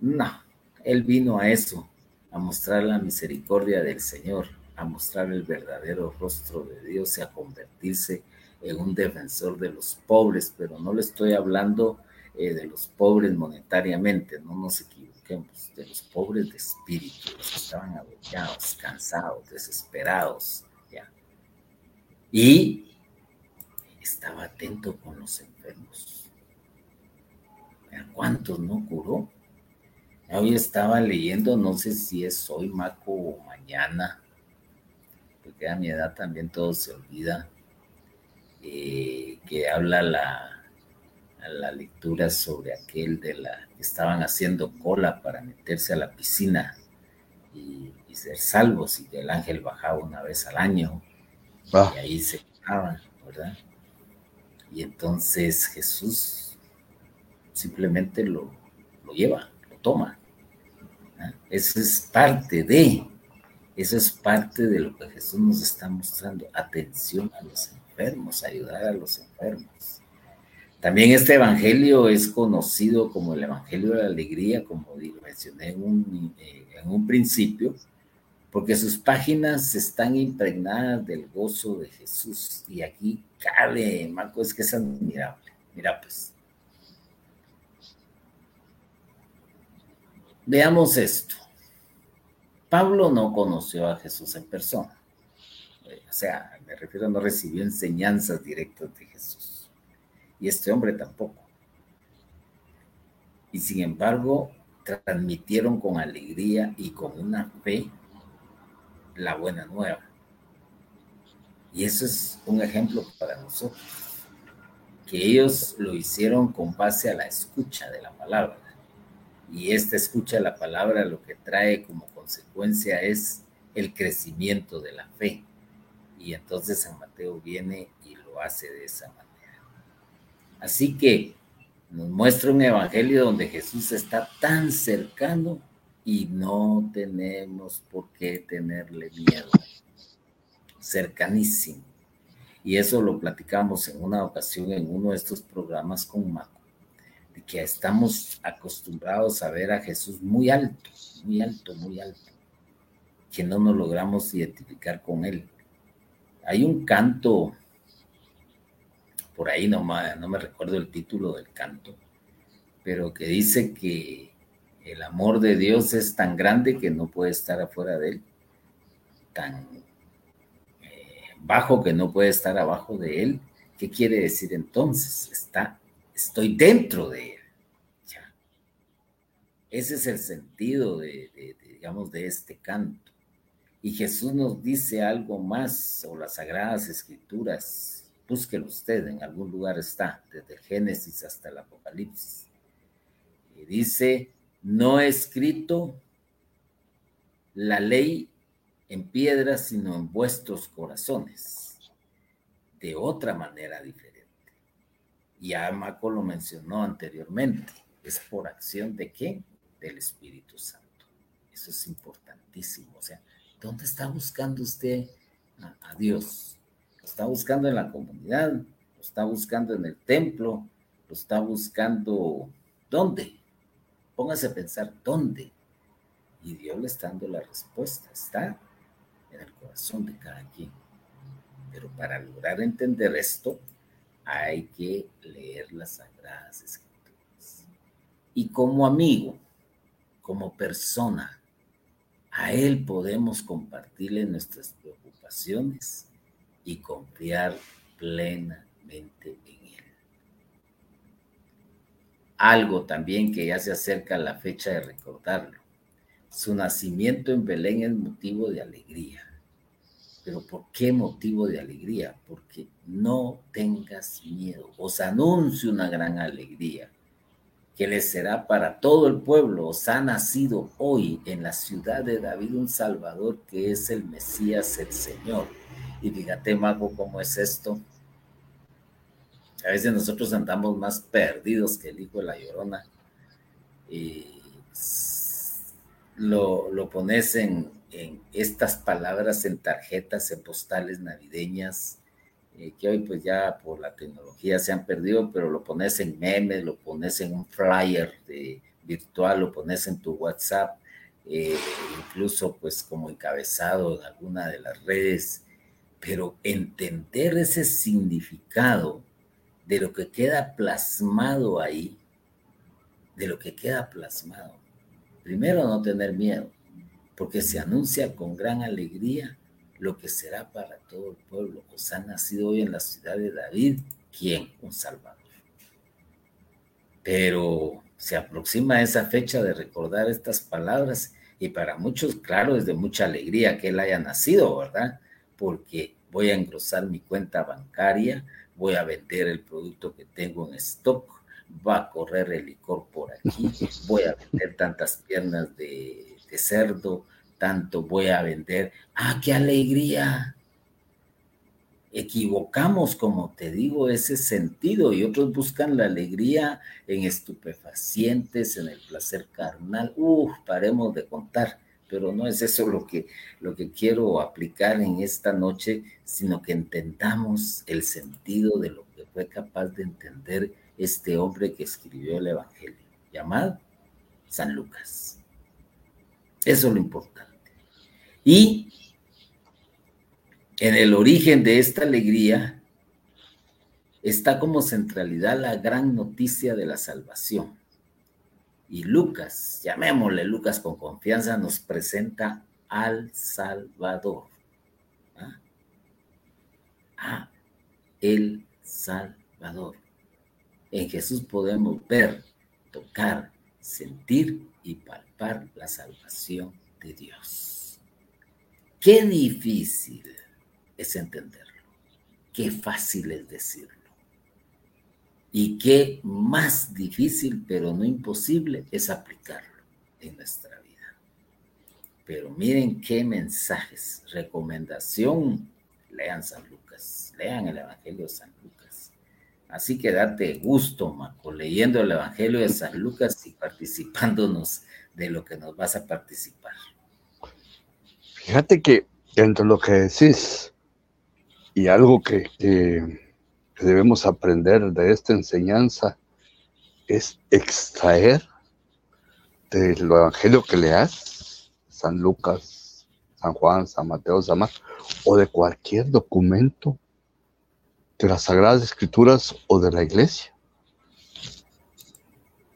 No, él vino a eso, a mostrar la misericordia del Señor, a mostrar el verdadero rostro de Dios y a convertirse en un defensor de los pobres, pero no le estoy hablando eh, de los pobres monetariamente, no nos equivoquemos, de los pobres de espíritu, los que estaban agotados, cansados, desesperados, ¿ya? Y estaba atento con los enfermos. ¿A cuántos no curó? Hoy estaba leyendo, no sé si es hoy, Maco, o mañana, porque a mi edad también todo se olvida eh, que habla la, la lectura sobre aquel de la que estaban haciendo cola para meterse a la piscina y, ser salvos y que el ángel bajaba una vez al año ah. y ahí se quedaban, ¿verdad? Y entonces Jesús simplemente lo, lo lleva, lo toma. Eso es parte de, eso es parte de lo que Jesús nos está mostrando, atención a los enfermos, ayudar a los enfermos. También este evangelio es conocido como el evangelio de la alegría, como mencioné en un, eh, en un principio, porque sus páginas están impregnadas del gozo de Jesús. Y aquí cabe, Marco, es que es admirable. Mira, pues. Veamos esto. Pablo no conoció a Jesús en persona. O sea, me refiero, no recibió enseñanzas directas de Jesús. Y este hombre tampoco. Y sin embargo, transmitieron con alegría y con una fe la buena nueva. Y eso es un ejemplo para nosotros, que ellos lo hicieron con base a la escucha de la palabra. Y esta escucha la palabra lo que trae como consecuencia es el crecimiento de la fe. Y entonces San Mateo viene y lo hace de esa manera. Así que nos muestra un evangelio donde Jesús está tan cercano y no tenemos por qué tenerle miedo. Cercanísimo. Y eso lo platicamos en una ocasión en uno de estos programas con Maco. Que estamos acostumbrados a ver a Jesús muy alto, muy alto, muy alto, que no nos logramos identificar con él. Hay un canto, por ahí no, no me recuerdo el título del canto, pero que dice que el amor de Dios es tan grande que no puede estar afuera de él, tan eh, bajo que no puede estar abajo de él. ¿Qué quiere decir entonces? Está, estoy dentro de él. Ese es el sentido de, digamos, de este canto. Y Jesús nos dice algo más sobre las sagradas escrituras. Búsquelo usted, en algún lugar está, desde el Génesis hasta el Apocalipsis. Y dice, no he escrito la ley en piedra, sino en vuestros corazones, de otra manera diferente. Y Amaco lo mencionó anteriormente, es por acción de qué? Del Espíritu Santo. Eso es importantísimo. O sea, ¿dónde está buscando usted a, a Dios? ¿Lo está buscando en la comunidad? ¿Lo está buscando en el templo? ¿Lo está buscando dónde? Póngase a pensar dónde. Y Dios le está dando la respuesta. Está en el corazón de cada quien. Pero para lograr entender esto, hay que leer las Sagradas Escrituras. Y como amigo, como persona, a Él podemos compartirle nuestras preocupaciones y confiar plenamente en algo también que ya se acerca a la fecha de recordarlo. Su nacimiento en Belén es motivo de alegría. Pero ¿por qué motivo de alegría? Porque no tengas miedo. Os anuncio una gran alegría que les será para todo el pueblo. Os ha nacido hoy en la ciudad de David un Salvador que es el Mesías, el Señor. Y fíjate, Mago, cómo es esto a veces nosotros andamos más perdidos que el hijo de la llorona. Y lo, lo pones en, estas palabras en tarjetas, en postales navideñas, eh, que hoy pues ya por la tecnología se han perdido, pero lo pones en memes, lo pones en un flyer de, virtual, lo pones en tu WhatsApp, eh, incluso pues como encabezado en alguna de las redes, pero entender ese significado de lo que queda plasmado ahí, de lo que queda plasmado. Primero, no tener miedo, porque se anuncia con gran alegría lo que será para todo el pueblo. Os ha nacido hoy en la ciudad de David, ¿quién? Un Salvador. Pero se aproxima esa fecha de recordar estas palabras y para muchos, claro, es de mucha alegría que él haya nacido, ¿verdad? Porque voy a engrosar mi cuenta bancaria, voy a vender el producto que tengo en stock, va a correr el licor por aquí, voy a vender tantas piernas de, cerdo, tanto voy a vender. ¡Ah, qué alegría! Equivocamos, como te digo, ese sentido y otros buscan la alegría en estupefacientes, en el placer carnal. Uf, paremos de contar pero no es eso lo que, lo que quiero aplicar en esta noche, sino que entendamos el sentido de lo que fue capaz de entender este hombre que escribió el Evangelio, llamado San Lucas. Eso es lo importante. Y en el origen de esta alegría está como centralidad la gran noticia de la salvación y Lucas, llamémosle Lucas con confianza, nos presenta al Salvador. ¿ah? A el Salvador. En Jesús podemos ver, tocar, sentir y palpar la salvación de Dios. Qué difícil es entenderlo. Qué fácil es decirlo. Y qué más difícil, pero no imposible, es aplicarlo en nuestra vida. Pero miren qué mensajes, recomendación, lean San Lucas, lean el Evangelio de San Lucas. Así que date gusto, Marco, leyendo el Evangelio de San Lucas y participándonos de lo que nos vas a participar. Fíjate que entre lo que decís y algo que debemos aprender de esta enseñanza es extraer del evangelio que leas, San Lucas, San Juan, San Mateo, San Marcos, o de cualquier documento de las Sagradas Escrituras o de la Iglesia.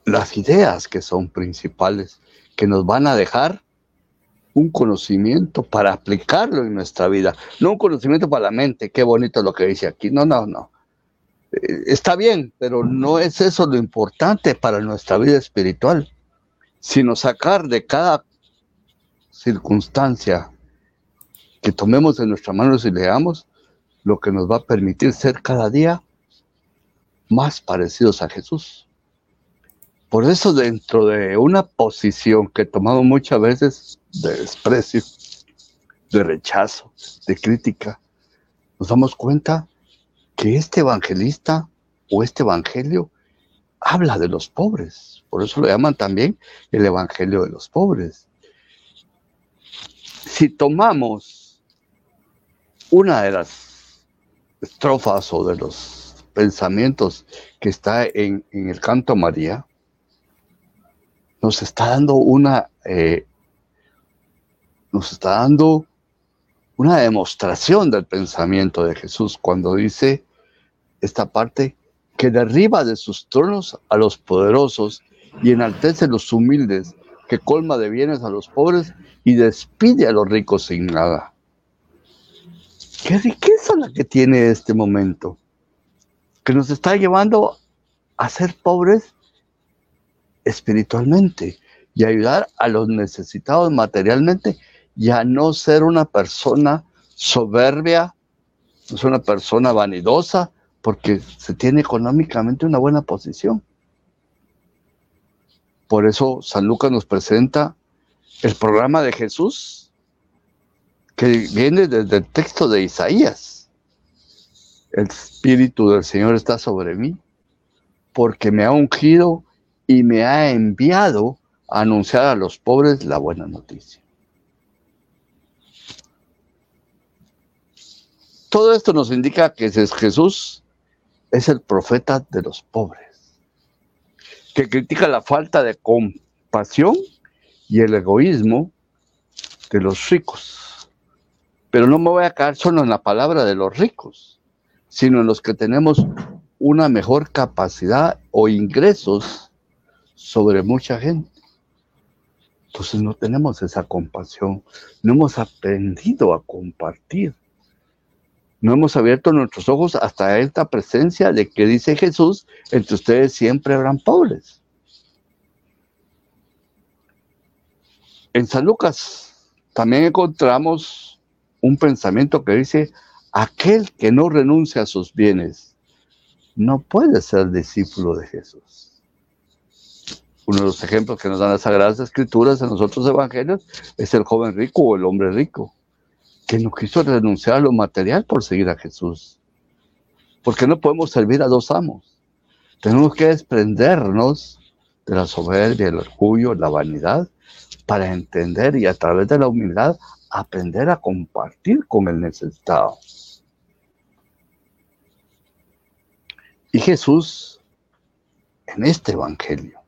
Las ideas que son principales, que nos van a dejar un conocimiento para aplicarlo en nuestra vida, no un conocimiento para la mente, qué bonito lo que dice aquí, no, no, no. Eh, está bien, pero no es eso lo importante para nuestra vida espiritual, sino sacar de cada circunstancia que tomemos en nuestras manos y leamos lo que nos va a permitir ser cada día más parecidos a Jesús. Por eso dentro de una posición que tomamos muchas veces de desprecio, de rechazo, de crítica, nos damos cuenta que este evangelista o este evangelio habla de los pobres. Por eso lo llaman también el evangelio de los pobres. Si tomamos una de las estrofas o de los pensamientos que está en, el canto María, nos está dando una, eh, nos está dando una demostración del pensamiento de Jesús cuando dice esta parte que derriba de sus tronos a los poderosos y enaltece los humildes, que colma de bienes a los pobres y despide a los ricos sin nada. Qué riqueza la que tiene este momento, que nos está llevando a ser pobres espiritualmente y ayudar a los necesitados materialmente y a no ser una persona soberbia, no una persona vanidosa, porque se tiene económicamente una buena posición. Por eso San Lucas nos presenta el programa de Jesús, que viene desde el texto de Isaías. El Espíritu del Señor está sobre mí, porque me ha ungido y me ha enviado a anunciar a los pobres la buena noticia. Todo esto nos indica que Jesús es el profeta de los pobres, que critica la falta de compasión y el egoísmo de los ricos. Pero no me voy a quedar solo en la palabra de los ricos, sino en los que tenemos una mejor capacidad o ingresos sobre mucha gente. Entonces no tenemos esa compasión, no hemos aprendido a compartir. No hemos abierto nuestros ojos hasta esta presencia de que dice Jesús, entre ustedes siempre habrán pobres. En San Lucas también encontramos un pensamiento que dice, aquel que no renuncia a sus bienes no puede ser discípulo de Jesús uno de los ejemplos que nos dan las Sagradas Escrituras en los otros evangelios es el joven rico o el hombre rico, que no quiso renunciar a lo material por seguir a Jesús. Porque no podemos servir a dos amos. Tenemos que desprendernos de la soberbia, el orgullo, la vanidad, para entender y a través de la humildad aprender a compartir con el necesitado. Y Jesús, en este Evangelio,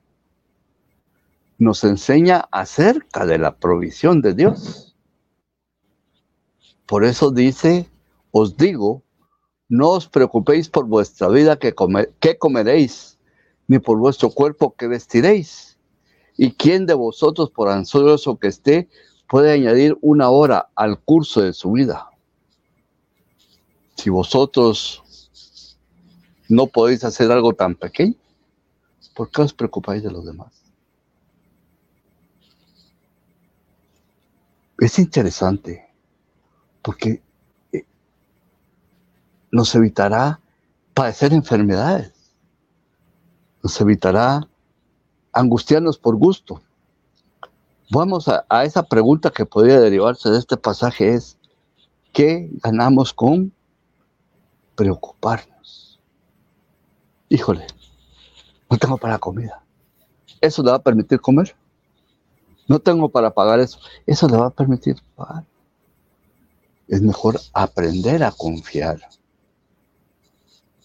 nos enseña acerca de la provisión de Dios. Por eso dice, os digo, no os preocupéis por vuestra vida que, comeréis, ni por vuestro cuerpo que vestiréis. ¿Y quién de vosotros, por ansioso que esté, puede añadir una hora al curso de su vida? Si vosotros no podéis hacer algo tan pequeño, ¿por qué os preocupáis de los demás? Es interesante porque eh, nos evitará padecer enfermedades, nos evitará angustiarnos por gusto. Vamos a, esa pregunta que podría derivarse de este pasaje es, ¿qué ganamos con preocuparnos? Híjole, no tengo para comida. ¿Eso le va a permitir comer? No tengo para pagar eso. Eso le va a permitir pagar. Es mejor aprender a confiar.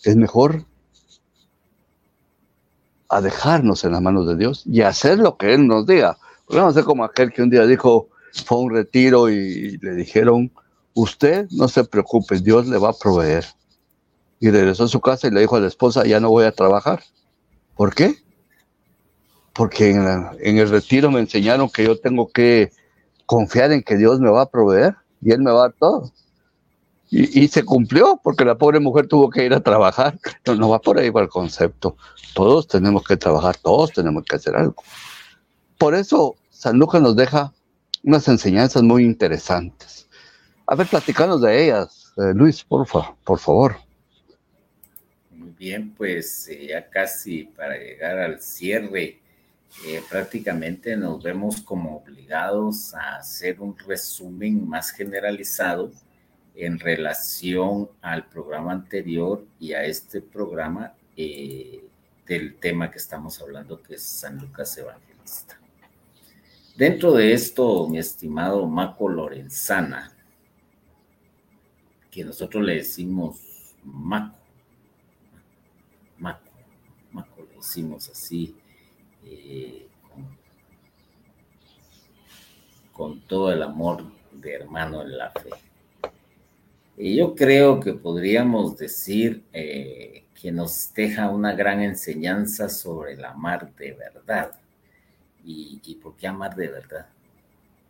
Es mejor a dejarnos en las manos de Dios y hacer lo que Él nos diga. Vamos a ser como aquel que un día dijo, fue a un retiro y le dijeron, usted no se preocupe, Dios le va a proveer. Y regresó a su casa y le dijo a la esposa, ya no voy a trabajar. ¿Por qué? Porque en, el retiro me enseñaron que yo tengo que confiar en que Dios me va a proveer y Él me va a dar todo. Y, se cumplió, porque la pobre mujer tuvo que ir a trabajar. No, no va por ahí va el concepto. Todos tenemos que trabajar, todos tenemos que hacer algo. Por eso San Lucas nos deja unas enseñanzas muy interesantes. A ver, platicanos de ellas, eh, Luis, por, por favor. Muy bien, pues eh, ya casi para llegar al cierre, eh, prácticamente nos vemos como obligados a hacer un resumen más generalizado en relación al programa anterior y a este programa del tema que estamos hablando, que es San Lucas Evangelista. Dentro de esto, mi estimado Maco Lorenzana, que nosotros le decimos Maco, Maco, Maco le decimos así, eh, con, todo el amor de hermano en la fe. Y yo creo que podríamos decir eh, que nos deja una gran enseñanza sobre el amar de verdad ¿Y, por qué amar de verdad?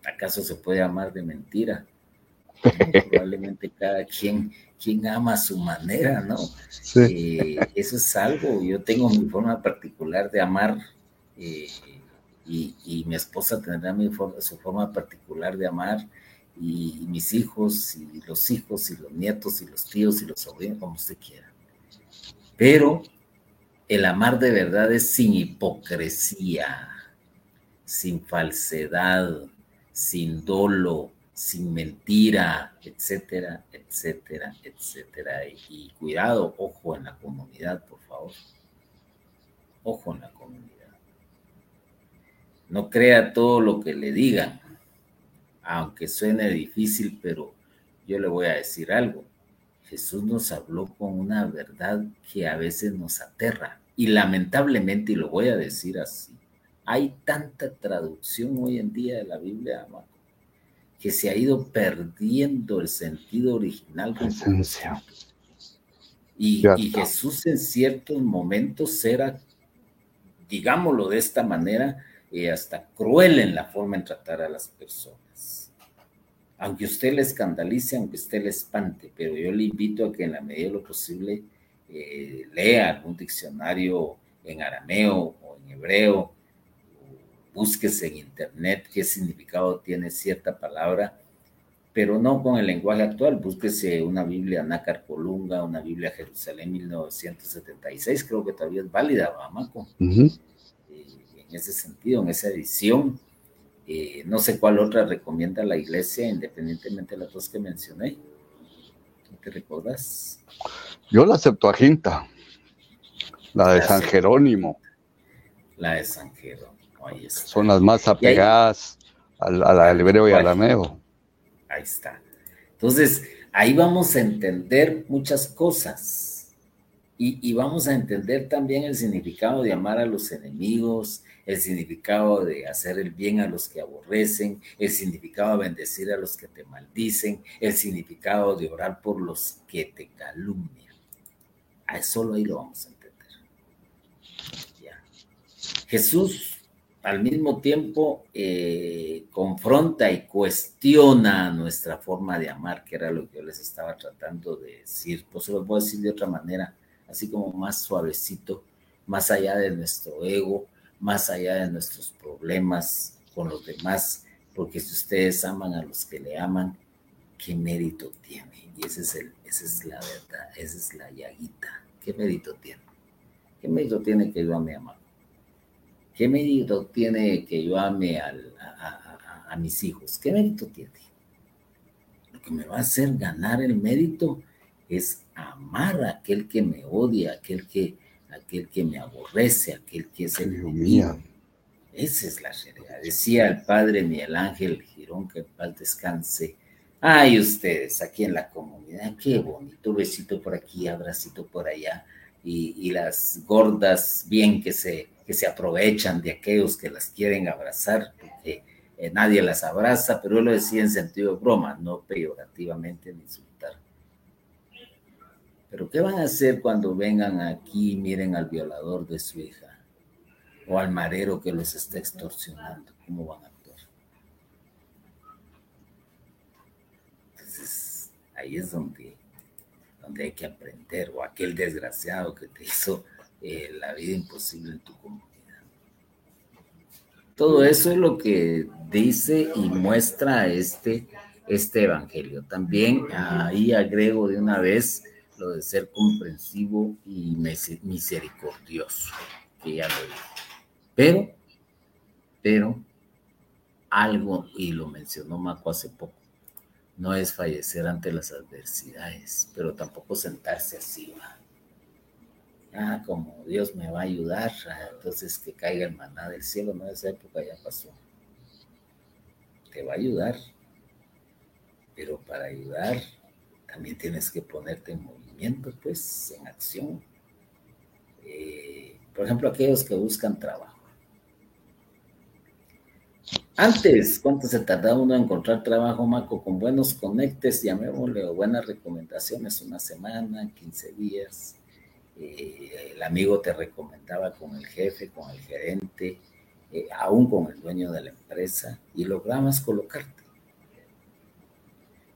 ¿Acaso se puede amar de mentira? Probablemente cada quien, quien ama a su manera, ¿no? Eh, eso es algo, yo tengo mi forma particular de amar y, mi esposa tendrá su forma particular de amar y, mis hijos y los hijos y los nietos y los tíos y los sobrinos, como usted quiera. Pero el amar de verdad es sin hipocresía sin falsedad, sin dolo, sin mentira, etcétera, etcétera, etcétera. Y, cuidado, ojo en la comunidad, por favor. Ojo en la comunidad. No crea todo lo que le digan, aunque suene difícil, pero yo le voy a decir algo. Jesús nos habló con una verdad que a veces nos aterra. Y lamentablemente, y lo voy a decir así, hay tanta traducción hoy en día de la Biblia, que se ha ido perdiendo el sentido original. Esencia. Y, y, Jesús en ciertos momentos era, digámoslo de esta manera, eh, hasta cruel en la forma en tratar a las personas. Aunque usted le escandalice, aunque usted le espante, pero yo le invito a que en la medida de lo posible eh, lea algún diccionario en arameo o en hebreo búsquese en internet qué significado tiene cierta palabra, pero no con el lenguaje actual. Búsquese una Biblia Nácar Colunga, una Biblia Jerusalén 1976, creo que todavía es válida, Bamaco. Eh, en ese sentido, en esa edición. Eh, no sé cuál otra recomienda la iglesia, independientemente de las dos que mencioné. ¿Te recuerdas? Yo la Septuaginta, la de San Jerónimo. La de San Jerónimo. Son las más apegadas al, al, hebreo y al arameo. Ahí está. Entonces, ahí vamos a entender muchas cosas. Y, vamos a entender también el significado de amar a los enemigos, el significado de hacer el bien a los que aborrecen, el significado de bendecir a los que te maldicen, el significado de orar por los que te calumnian. A solo ahí lo vamos a entender. Jesús al mismo tiempo eh, confronta y cuestiona nuestra forma de amar, que era lo que yo les estaba tratando de decir. Pues se lo puedo decir de otra manera, así como más suavecito, más allá de nuestro ego, más allá de nuestros problemas con los demás, porque si ustedes aman a los que le aman, ¿qué mérito tiene? Y ese es el, esa es la verdad, esa es la llaguita. ¿Qué mérito tiene? ¿Qué mérito tiene que yo ame a ¿Qué mérito tiene que yo ame a, mis hijos? ¿Qué mérito tiene? Lo que me va a hacer ganar el mérito es amar a aquel que me odia, aquel que, aquel que me aborrece, aquel que es el enemigo. Esa es la realidad. Decía el padre Miguel Ángel Girón, que paz descanse. Ay, ustedes aquí en la comunidad, qué bonito, besito por aquí, abracito por allá y, las gordas bien que se, que se aprovechan de aquellos que las quieren abrazar, porque eh, nadie las abraza, pero él lo decía en sentido de broma, no peyorativamente ni insultar. Pero ¿qué van a hacer cuando vengan aquí y miren al violador de su hija? O al marero que los está extorsionando. ¿Cómo van a actuar? Entonces, ahí es donde donde hay que aprender, o aquel desgraciado que te hizo eh, la vida imposible en tu comunidad. Todo eso es lo que dice y muestra este, este evangelio. También ahí agrego de una vez lo de ser comprensivo y misericordioso, que ya lo dije. Pero, pero, algo, y lo mencionó Maco hace poco, no es fallecer ante las adversidades, pero tampoco sentarse así. Ah, como Dios me va a ayudar, ah, entonces que caiga el maná del cielo, no, esa época ya pasó. Te va a ayudar, pero para ayudar también tienes que ponerte en pues, en acción. Eh, por ejemplo, aquellos que buscan trabajo antes, ¿cuánto se tardaba uno en encontrar trabajo, Maco? Con buenos conectes, llamémosle, o buenas recomendaciones, una semana, 15 días. Eh, el amigo te recomendaba con el jefe, con el gerente, eh, aún con el dueño de la empresa, y lograbas colocarte.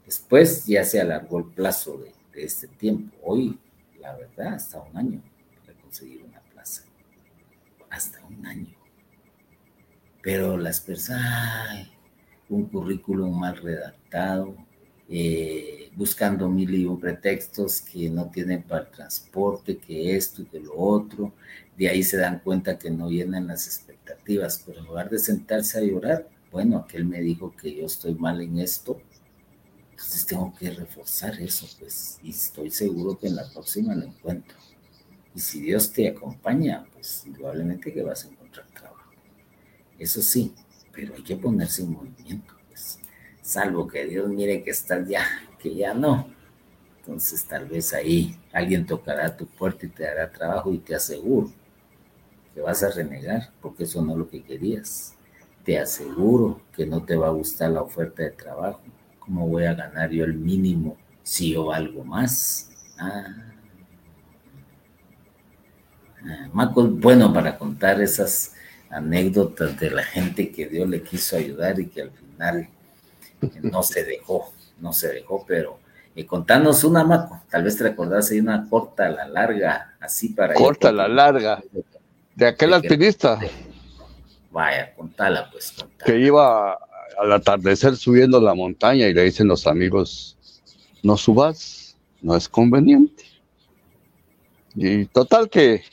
Después ya se alargó el plazo de, de este tiempo. Hoy, la verdad, hasta un año para conseguir una plaza. Hasta un año pero las personas, un currículum mal redactado, eh, buscando mil y un pretextos que no tienen para el transporte, que esto y que lo otro, de ahí se dan cuenta que no llenan las expectativas, pero en lugar de sentarse a llorar, bueno, aquel me dijo que yo estoy mal en esto, entonces tengo que reforzar eso, pues, y estoy seguro que en la próxima lo encuentro. Y si Dios te acompaña, pues indudablemente que vas a encontrar trabajo. Eso sí, pero hay que ponerse en movimiento, pues. Salvo que Dios mire que estás ya, que ya no. Entonces tal vez ahí alguien tocará tu puerta y te dará trabajo y te aseguro que vas a renegar porque eso no es lo que querías. Te aseguro que no te va a gustar la oferta de trabajo. ¿Cómo voy a ganar yo el mínimo si yo algo más? Ah. ah Marco bueno para contar esas anécdotas de la gente que Dios le quiso ayudar y que al final no se dejó, no se dejó, pero eh, contanos una, Maco, tal vez te recordás hay una corta, la larga, así para... Corta, la larga, de aquel alpinista. Vaya, contala pues. Contala. Que iba al atardecer subiendo la montaña y le dicen los amigos, no subas, no es conveniente. Y total que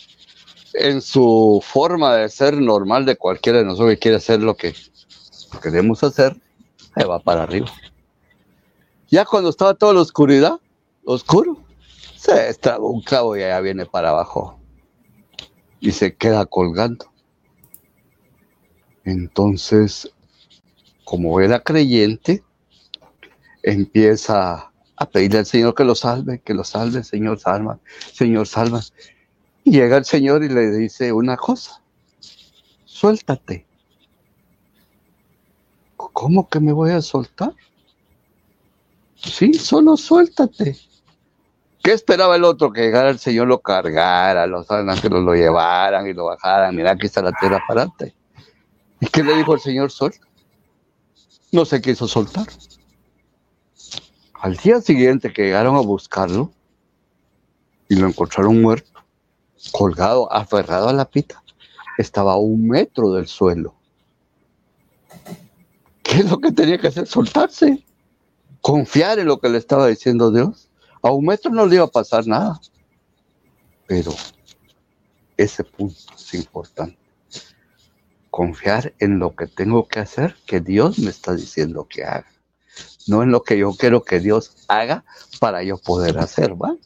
en su forma de ser normal de cualquiera de nosotros que quiere hacer lo que queremos hacer, se va para arriba. Ya cuando estaba toda la oscuridad, oscuro, se extraba un clavo y allá viene para abajo y se queda colgando. Entonces, como era creyente, empieza a pedirle al Señor que lo salve, que lo salve, Señor, salva, Señor, salva. Llega el Señor y le dice una cosa, suéltate. ¿Cómo que me voy a soltar? Sí, solo suéltate. ¿Qué esperaba el otro? Que llegara el Señor, lo cargara, los ángeles lo llevaran y lo bajaran. Mira, aquí está la tierra parante. ¿Y qué le dijo el Señor? Sol? No se quiso soltar. Al día siguiente que llegaron a buscarlo y lo encontraron muerto, colgado, aferrado a la pita, estaba a un metro del suelo. ¿Qué es lo que tenía que hacer? Soltarse, confiar en lo que le estaba diciendo Dios. A un metro no le iba a pasar nada. Pero ese punto es importante. Confiar en lo que tengo que hacer, que Dios me está diciendo que haga. No en lo que yo quiero que Dios haga para yo poder hacer, ¿va?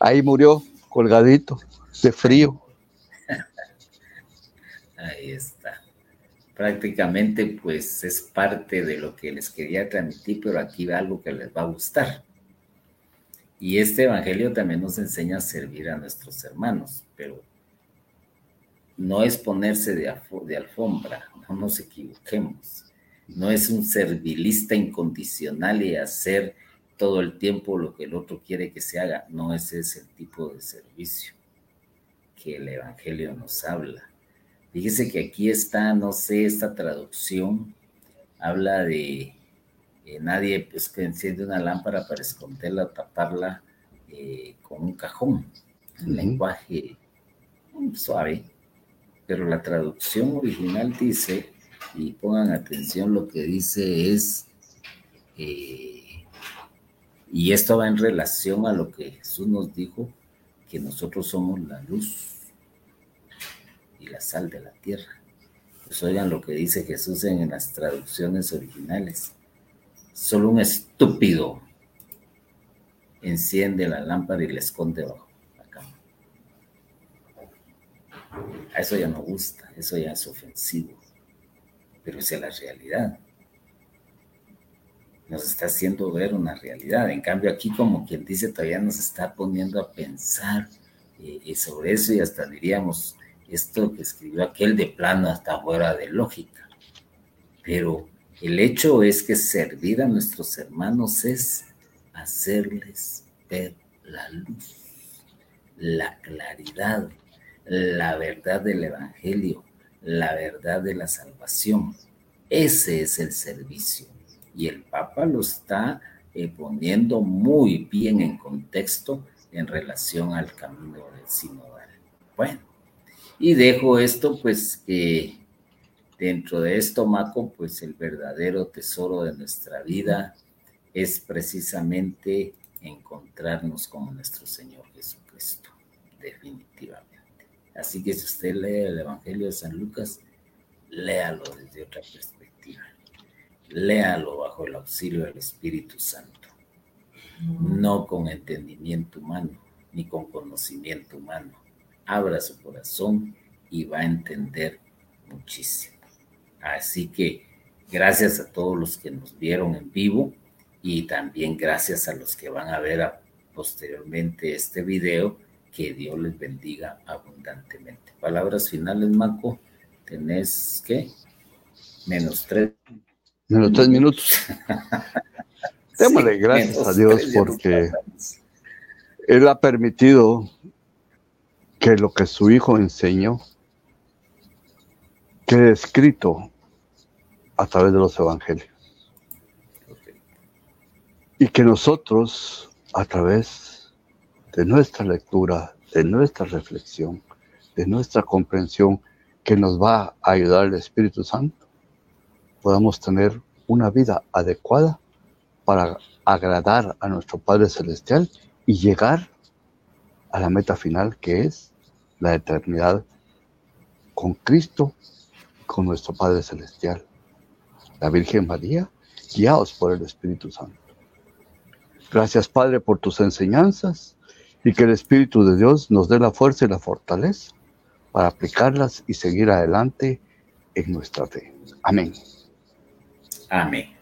Ahí murió colgadito de frío. Ahí está. Prácticamente pues es parte de lo que les quería transmitir, pero aquí va algo que les va a gustar. Y este Evangelio también nos enseña a servir a nuestros hermanos, pero no es ponerse de, de alfombra, no nos equivoquemos. No es un servilista incondicional y hacer todo el tiempo lo que el otro quiere que se haga. No ese es el tipo de servicio que el Evangelio nos habla. Fíjese que aquí está, no sé, esta traducción habla de eh, nadie pues, que enciende una lámpara para esconderla o taparla eh, con un cajón. Un lenguaje suave, pero la traducción original dice, y pongan atención, lo que dice es, eh, y esto va en relación a lo que Jesús nos dijo, que nosotros somos la luz y la sal de la tierra. Pues oigan lo que dice Jesús en las traducciones originales. Solo un estúpido enciende la lámpara y la esconde bajo la cama. A eso ya no gusta, eso ya es ofensivo, pero es la realidad. Nos está haciendo ver una realidad. En cambio, aquí, como quien dice, todavía nos está poniendo a pensar eh, sobre eso y hasta diríamos, esto que escribió aquel de plano hasta fuera de lógica. Pero el hecho es que servir a nuestros hermanos es hacerles ver la luz, la claridad, la verdad del Evangelio, la verdad de la salvación. Ese es el servicio. Y el Papa lo está eh, poniendo muy bien en contexto en relación al camino del sinodal. Bueno, y dejo esto pues que dentro de esto, Maco, pues el verdadero tesoro de nuestra vida es precisamente encontrarnos con nuestro Señor Jesucristo, definitivamente. Así que si usted lee el Evangelio de San Lucas, léalo desde otra perspectiva. Léalo bajo el auxilio del Espíritu Santo, no con entendimiento humano ni con conocimiento humano. Abra su corazón y va a entender muchísimo. Así que gracias a todos los que nos vieron en vivo y también gracias a los que van a ver posteriormente este video. Que Dios les bendiga abundantemente. Palabras finales, Marco. Tenés qué? Menos tres. Menos tres minutos. Démosle gracias a Dios porque Él ha permitido que lo que su Hijo enseñó quede escrito a través de los evangelios y que nosotros, a través de nuestra lectura, de nuestra reflexión, de nuestra comprensión, que nos va a ayudar el Espíritu Santo, podamos tener una vida adecuada para agradar a nuestro Padre Celestial y llegar a la meta final que es la eternidad con Cristo, con nuestro Padre Celestial. La Virgen María, guiados por el Espíritu Santo. Gracias, Padre, por tus enseñanzas y que el Espíritu de Dios nos dé la fuerza y la fortaleza para aplicarlas y seguir adelante en nuestra fe. Amén. Amén.